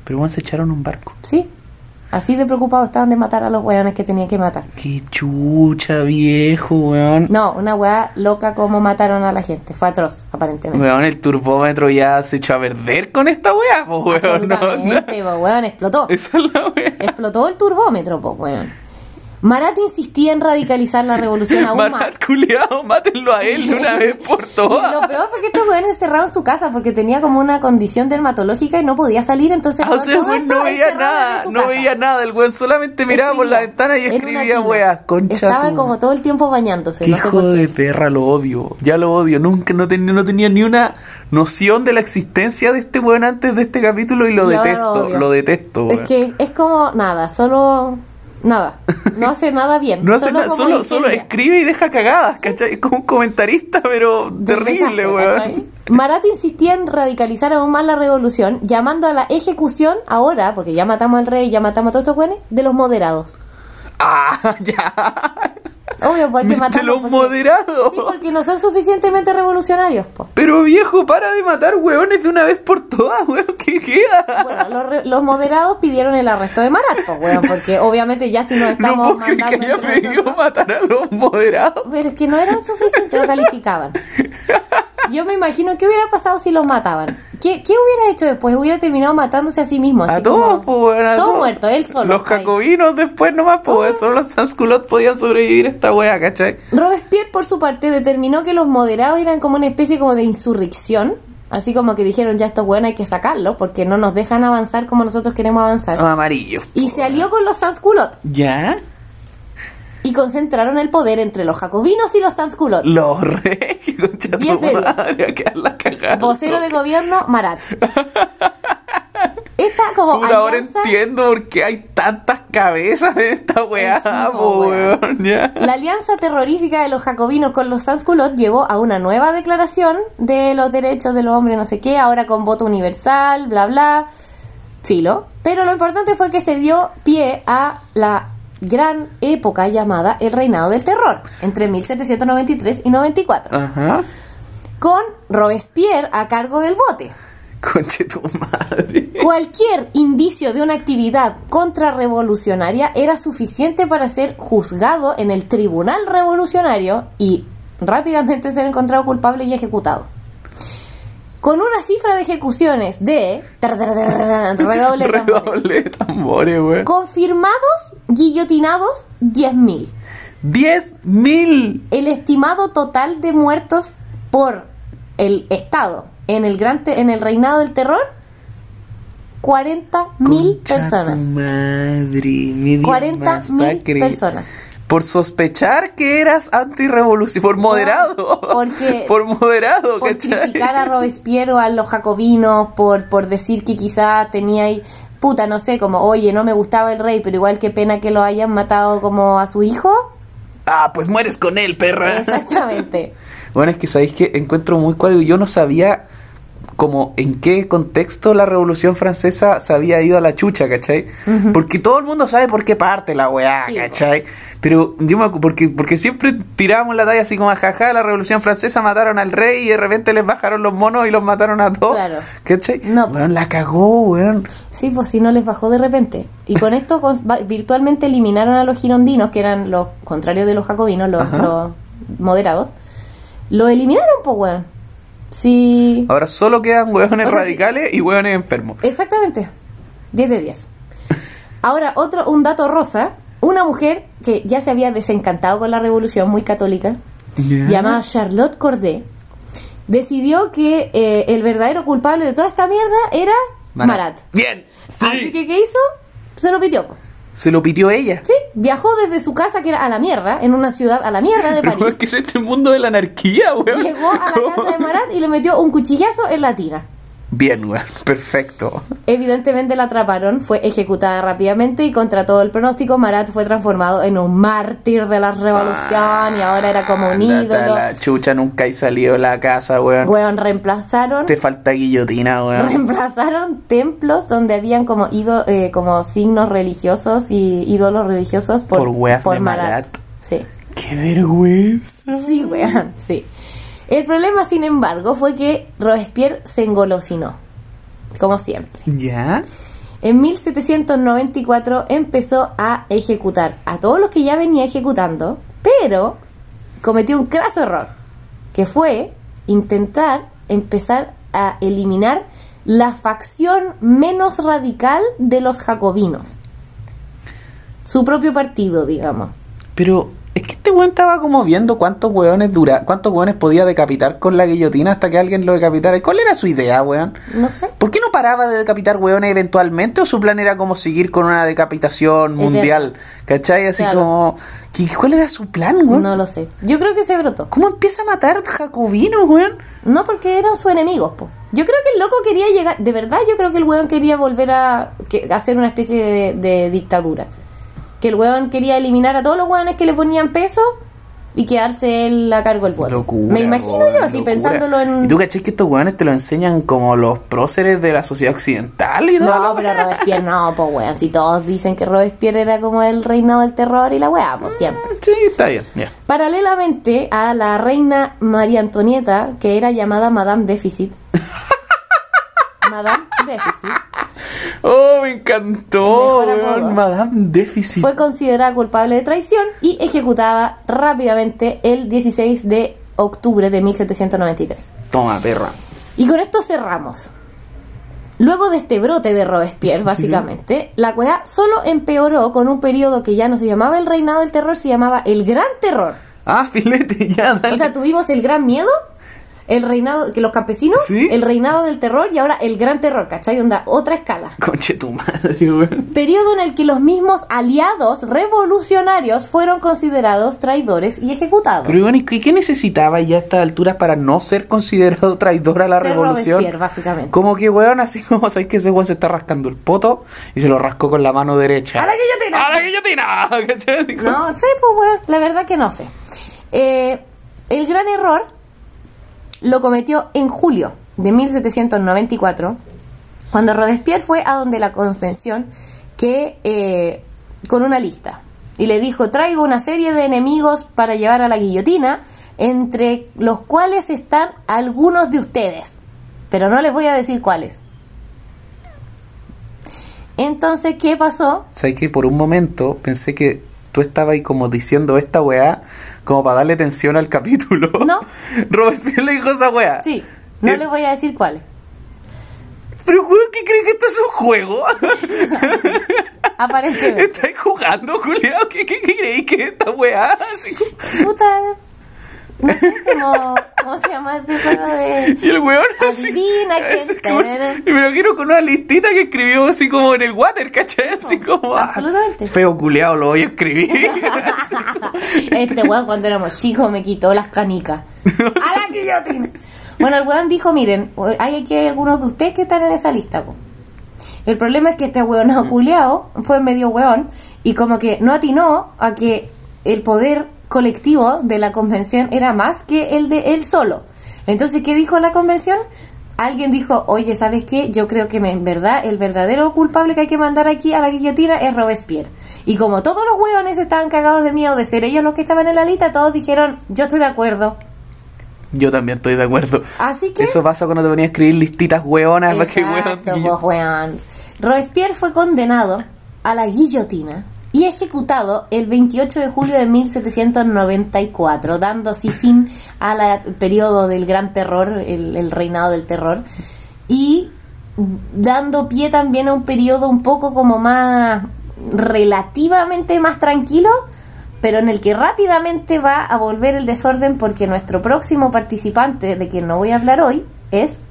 Pero weón, se echaron un barco. Sí. Así de preocupados estaban de matar a los weones que tenían que matar. Qué chucha, viejo, weón. No, una weá loca como mataron a la gente. Fue atroz, aparentemente. Weón, el turbómetro ya se echó a perder con esta weá, po, weón. [LAUGHS] No, no. Absolutamente, po, weón, explotó. Esa es la weá. Explotó el turbómetro, pues, weón. Marat insistía en radicalizar la revolución aún más. Marat culiao, mátenlo a él de una vez por [LAUGHS] todas. lo peor fue que este weón encerrado en su casa porque tenía como una condición dermatológica y no podía salir, encerces Ah, o sea, el todo esto no veía nada, no casa. veía nada. El weón solamente miraba por la Escribía ventana y escribía weas. Concha Estaba como todo el tiempo bañándose, Qué no sé hijo por qué. de perra, lo odio. Ya lo odio. Nunca, no, tenía no tenía ni una noción de la existencia de este weón antes de este capítulo y lo detesto. lo detesto, Es que es como nada, solo nada. No hace nada bien. [LAUGHS] No hace solo nada, solo, solo escribe y deja cagadas, ¿cachai? Es como un comentarista, pero Del terrible, weón. Marat insistía en radicalizar aún más la revolución, llamando a la ejecución ahora, porque ya matamos al rey, ya matamos a todos estos güeyes, de los moderados. Ah, [LAUGHS] ya. Obvio, pues hay que matarlos. los porque- moderados. Sí, porque no son suficientemente revolucionarios, po. Pero viejo, para de matar weones de una vez por todas, weón. ¿Qué queda? Bueno, los, re- los moderados pidieron el arresto de Marat, pues, weón, porque obviamente ya si nos no estamos puedo creer que mandando haya pedido nosotros- matar a los moderados. Pero es que no eran suficientes, no calificaban. [LAUGHS] Yo me imagino qué hubiera pasado si los mataban. ¿Qué, qué hubiera hecho después? Hubiera terminado matándose a sí mismo. Así A todos, pues, weón. a Todo todos. muerto, él solo. Los jacobinos después nomás, pues, solo los sansculot podían sobrevivir a esta wea, ¿cachai? Robespierre, por su parte, determinó que los moderados eran como una especie como de insurrección. Así como que dijeron, ya esto es bueno, hay que sacarlo, porque no nos dejan avanzar como nosotros queremos avanzar. Amarillo. Y se alió con los sansculottes ¿Ya? Y concentraron el poder entre los jacobinos y los sansculottes. Los reyes, [LAUGHS] Diez de diez. madre, a. Vocero de gobierno, Marat. Esta como Puta, ahora entiendo por qué hay tantas cabezas en esta weá, Sí, po, po, weón. weón, ya. La alianza terrorífica de los jacobinos con los sansculottes llevó a una nueva declaración de los derechos del hombre, no sé qué, ahora con voto universal, bla, bla, filo. Pero lo importante fue que se dio pie a la gran época llamada el reinado del terror, entre 1793 y 94, Ajá. con Robespierre a cargo del bote. Conche tu madre. Cualquier indicio de una actividad contrarrevolucionaria era suficiente para ser juzgado en el tribunal revolucionario y rápidamente ser encontrado culpable y ejecutado. Con una cifra de ejecuciones de redoble de tambores. [LAUGHS] Redoble tambores, weón. confirmados, guillotinados, 10.000. 10 mil. El estimado total de muertos por el Estado en el gran te- en el reinado del terror 40.000 personas. madre, media 40.000 masacre. personas. Por sospechar que eras antirrevolución, por moderado. porque- [LAUGHS] por moderado, Por ¿cachai? criticar a Robespierre o a los jacobinos, por, por decir que quizá tenía ahí, puta, no sé, como, oye, no me gustaba el rey, pero igual qué pena que lo hayan matado como a su hijo. Ah, pues mueres con él, perra. Exactamente. [LAUGHS] Bueno, es que sabéis que encuentro muy cuadro. Yo no sabía como en qué contexto la Revolución Francesa se había ido a la chucha, ¿cachai? Porque todo el mundo sabe por qué parte la weá, Sí, ¿cachai? Pero yo me porque, porque siempre tirábamos la talla así como, jaja, la Revolución Francesa mataron al rey y de repente les bajaron los monos y los mataron a todos. Claro. ¿Cachai? No. Weón, la cagó, weón. Sí, pues si no les bajó de repente. Y con esto con- virtualmente eliminaron a los girondinos, que eran los contrarios de los jacobinos, los, los moderados. Lo eliminaron, pues, weón. Sí. Ahora solo quedan hueones O sea, radicales y hueones enfermos. Exactamente. 10 de 10. Ahora, otro, un dato rosa. Una mujer que ya se había desencantado con la revolución, muy católica, llamada Charlotte Corday, decidió que eh, el verdadero culpable de toda esta mierda era Marat. Bien. Sí. Así que, ¿qué hizo? Se lo pitió. Se lo pitió ella. Sí, viajó desde su casa, que era a la mierda, en una ciudad a la mierda de [LAUGHS] Pero París. es que es este mundo de la anarquía, weón. Llegó a la ¿Cómo? casa de Marat y le metió un cuchillazo en la tina. Bien, weón, [LAUGHS] perfecto. Evidentemente la atraparon, fue ejecutada rápidamente y contra todo el pronóstico Marat fue transformado en un mártir de la revolución y ahora era como un ídolo. La chucha nunca hay salido de la casa, weón. Weón, reemplazaron Te falta guillotina, weón. reemplazaron templos donde habían como ido, eh, como signos religiosos y ídolos religiosos por, Por weas de Marat. Marat. Sí. Qué vergüenza. Sí, weón, sí. El problema, sin embargo, fue que Robespierre se engolosinó, como siempre. ¿Ya? En 1794 empezó a ejecutar a todos los que ya venía ejecutando, pero cometió un craso error, que fue intentar empezar a eliminar la facción menos radical de los jacobinos. Su propio partido, digamos. Pero es que este weón estaba como viendo cuántos weones dura, cuántos weones podía decapitar con la guillotina hasta que alguien lo decapitara. ¿Y ¿Cuál era su idea, weón? No sé. ¿Por qué no paraba de decapitar weones eventualmente o su plan era como seguir con una decapitación mundial? ¿Cachai? Así Claro. como... ¿qué- ¿Cuál era su plan, weón? No lo sé. Yo creo que se brotó. ¿Cómo empieza a matar jacobinos, weón? No, porque eran sus enemigos, po. Yo creo que el loco quería llegar, de verdad yo creo que el weón quería volver a, que- a hacer una especie de, de dictadura. Que el weón quería eliminar a todos los weones que le ponían peso y quedarse él a cargo del voto. Locura, Me imagino weón, yo así pensándolo en... ¿Y tú cachai que estos weones te lo enseñan como los próceres de la sociedad occidental y todo? No, pero Robespierre no, pues weón. Si todos dicen que Robespierre era como el reinado del terror y la weá, pues siempre. Sí, está bien. Paralelamente a la reina María Antonieta, que era llamada Madame Déficit. [LAUGHS] Madame Déficit. Oh, me encantó, weón. Madame Déficit. fue considerada culpable de traición y ejecutada rápidamente el 16 de octubre de 1793. Toma, perra. Y con esto cerramos. Luego de este brote de Robespierre, básicamente, la weá solo empeoró con un periodo que ya no se llamaba el reinado del terror, se llamaba el gran terror. Ah, filete, ya, dale. O sea, tuvimos el gran miedo, el reinado, que los campesinos, Sí. el reinado del terror y ahora el gran terror, ¿cachai? Onda, otra escala. Conche tu madre, weón. Periodo en el que los mismos aliados revolucionarios fueron considerados traidores y ejecutados. Pero, weón, ¿y qué necesitaba ya a esta altura para no ser considerado traidor a la Ser revolución? Básicamente. Como que, weón, así como sabéis que ese weón se está rascando el poto y se lo rascó con la mano derecha. ¡A la guillotina! ¡A la guillotina! [LAUGHS] No sé, pues, weón, la verdad que no sé. Eh, el gran error lo cometió en julio de 1794, cuando Robespierre fue a donde la convención que eh, con una lista y le dijo traigo una serie de enemigos para llevar a la guillotina, entre los cuales están algunos de ustedes, pero no les voy a decir cuáles. Entonces, ¿qué pasó? ¿Sabes que por un momento pensé que tú estabas ahí como diciendo esta weá como para darle tensión al capítulo? No. [LAUGHS] Robespierre le dijo esa weá. Sí, no Eh, les voy a decir cuáles. Pero weón, ¿qué crees que esto es un juego? [LAUGHS] Aparentemente. ¿Estáis jugando, culiao? ¿Qué, qué, qué creéis que es esta weá? Puta. No sé cómo, cómo se llama ese juego de. Y [LAUGHS] el weón así- Adivina quién. así como- Y me lo quiero con una listita que escribió así como en el water, ¿cachai? Así como. ah, absolutamente. Feo culiao, lo voy a escribir. [LAUGHS] Este weón cuando éramos chicos me quitó las canicas. [LAUGHS] ¡A la guillotina! Bueno, el weón dijo, miren, hay aquí algunos de ustedes que están en esa lista, po. El problema es que este weón culiao fue medio weón y como que no atinó a que el poder colectivo de la convención era más que el de él solo. Entonces, ¿qué dijo la convención? Alguien dijo, oye, ¿sabes qué? Yo creo que en verdad el verdadero culpable que hay que mandar aquí a la guillotina es Robespierre. Y como todos los hueones estaban cagados de miedo de ser ellos los que estaban en la lista, todos dijeron, yo estoy de acuerdo. Yo también estoy de acuerdo. Así que... Eso pasa cuando te venía a escribir listitas hueonas. para que, Exacto, weón, pues. Robespierre fue condenado a la guillotina y ejecutado el 28 de julio de 1794, dando así fin al periodo del gran terror, el, reinado del terror, y dando pie también a un periodo un poco como más relativamente más tranquilo, pero en el que rápidamente va a volver el desorden porque nuestro próximo participante, de quien no voy a hablar hoy, es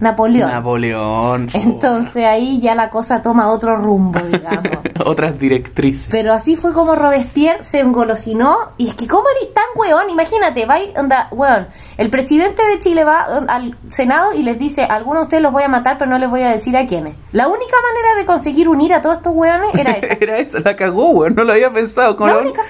Napoleón. Napoleón. [LAUGHS] Entonces ahí ya la cosa toma otro rumbo, digamos. [LAUGHS] Otras directrices. Pero así fue como Robespierre se engolosinó. Y es que, ¿cómo eres tan weón? Imagínate, va, y- onda, weón. El presidente de Chile va al Senado y les dice: Algunos de ustedes los voy a matar, pero no les voy a decir a quiénes. La única manera de conseguir unir a todos estos weones era [LAUGHS] esa. Era esa, la cagó, weón. No lo había pensado. Con La la- única.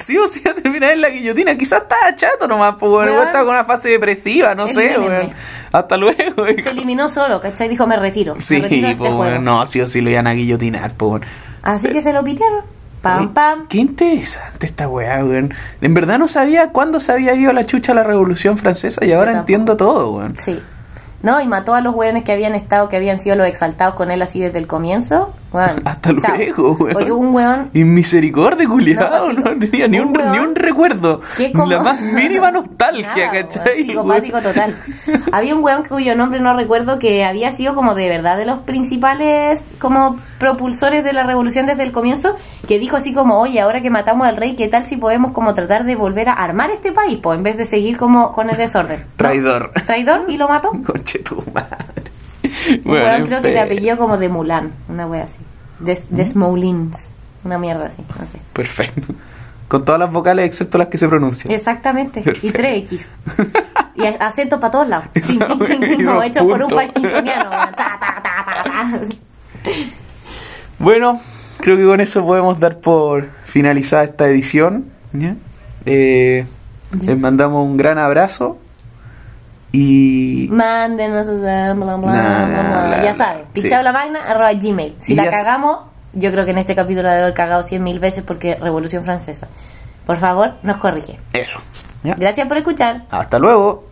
Sí o sí a terminar en la guillotina. Quizás estaba chato nomás, pues, weón. Weón. Estaba con una fase depresiva, no sé, weón. Hasta luego. Se eliminó solo, ¿cachai? Dijo: Me retiro. Sí, me retiro este pues, juego. No, sí o sí lo iban a guillotinar, pues, weón. Así que se lo pitearon. Pam, pam. Qué interesante esta weá, weón. En verdad no sabía cuándo se había ido a la chucha la Revolución Francesa y ahora entiendo todo, weón. Sí. No, y mató a los weones que habían estado, que habían sido los exaltados con él así desde el comienzo. Weón, Hasta chao. luego, weón. Porque un weón Y misericordia, culiado, No, no, tenía ni un, ni un recuerdo. que como- La más mínima nostalgia, Nada, weón, ¿cachai? psicopático weón? total. Había un weón cuyo nombre no recuerdo que había sido como de verdad de los principales como propulsores de la revolución desde el comienzo, que dijo así como, oye, ahora que matamos al rey, ¿qué tal si podemos como tratar de volver a armar este país? Pues en vez de seguir como con el desorden. ¿no? Traidor. Traidor y lo mató. [LAUGHS] Conche tu madre. Bueno, en creo que fin. apellido como de Mulan, una wea así. Des, ¿Mm? Desmoulins, una mierda así, no sé. Perfecto. Con todas las vocales excepto las que se pronuncian. Exactamente, y Perfecto. 3X. Y ac- acento para todos lados. [LAUGHS] Y como hecho por un parkinsoniano. [LAUGHS] ta, ta, ta. Bueno, creo que con eso podemos dar por finalizada esta edición. ¿ya? Eh, Ya. Les mandamos un gran abrazo y Mándenos, bla, bla, bla, Nah, ya saben, Sí. pichablamagna arroba gmail. Si Y la cagamos, yo creo que en este capítulo debe haber cagado cien mil veces porque Revolución Francesa. Por favor, nos corrige. eso. ¿ya? Gracias por escuchar. Hasta luego.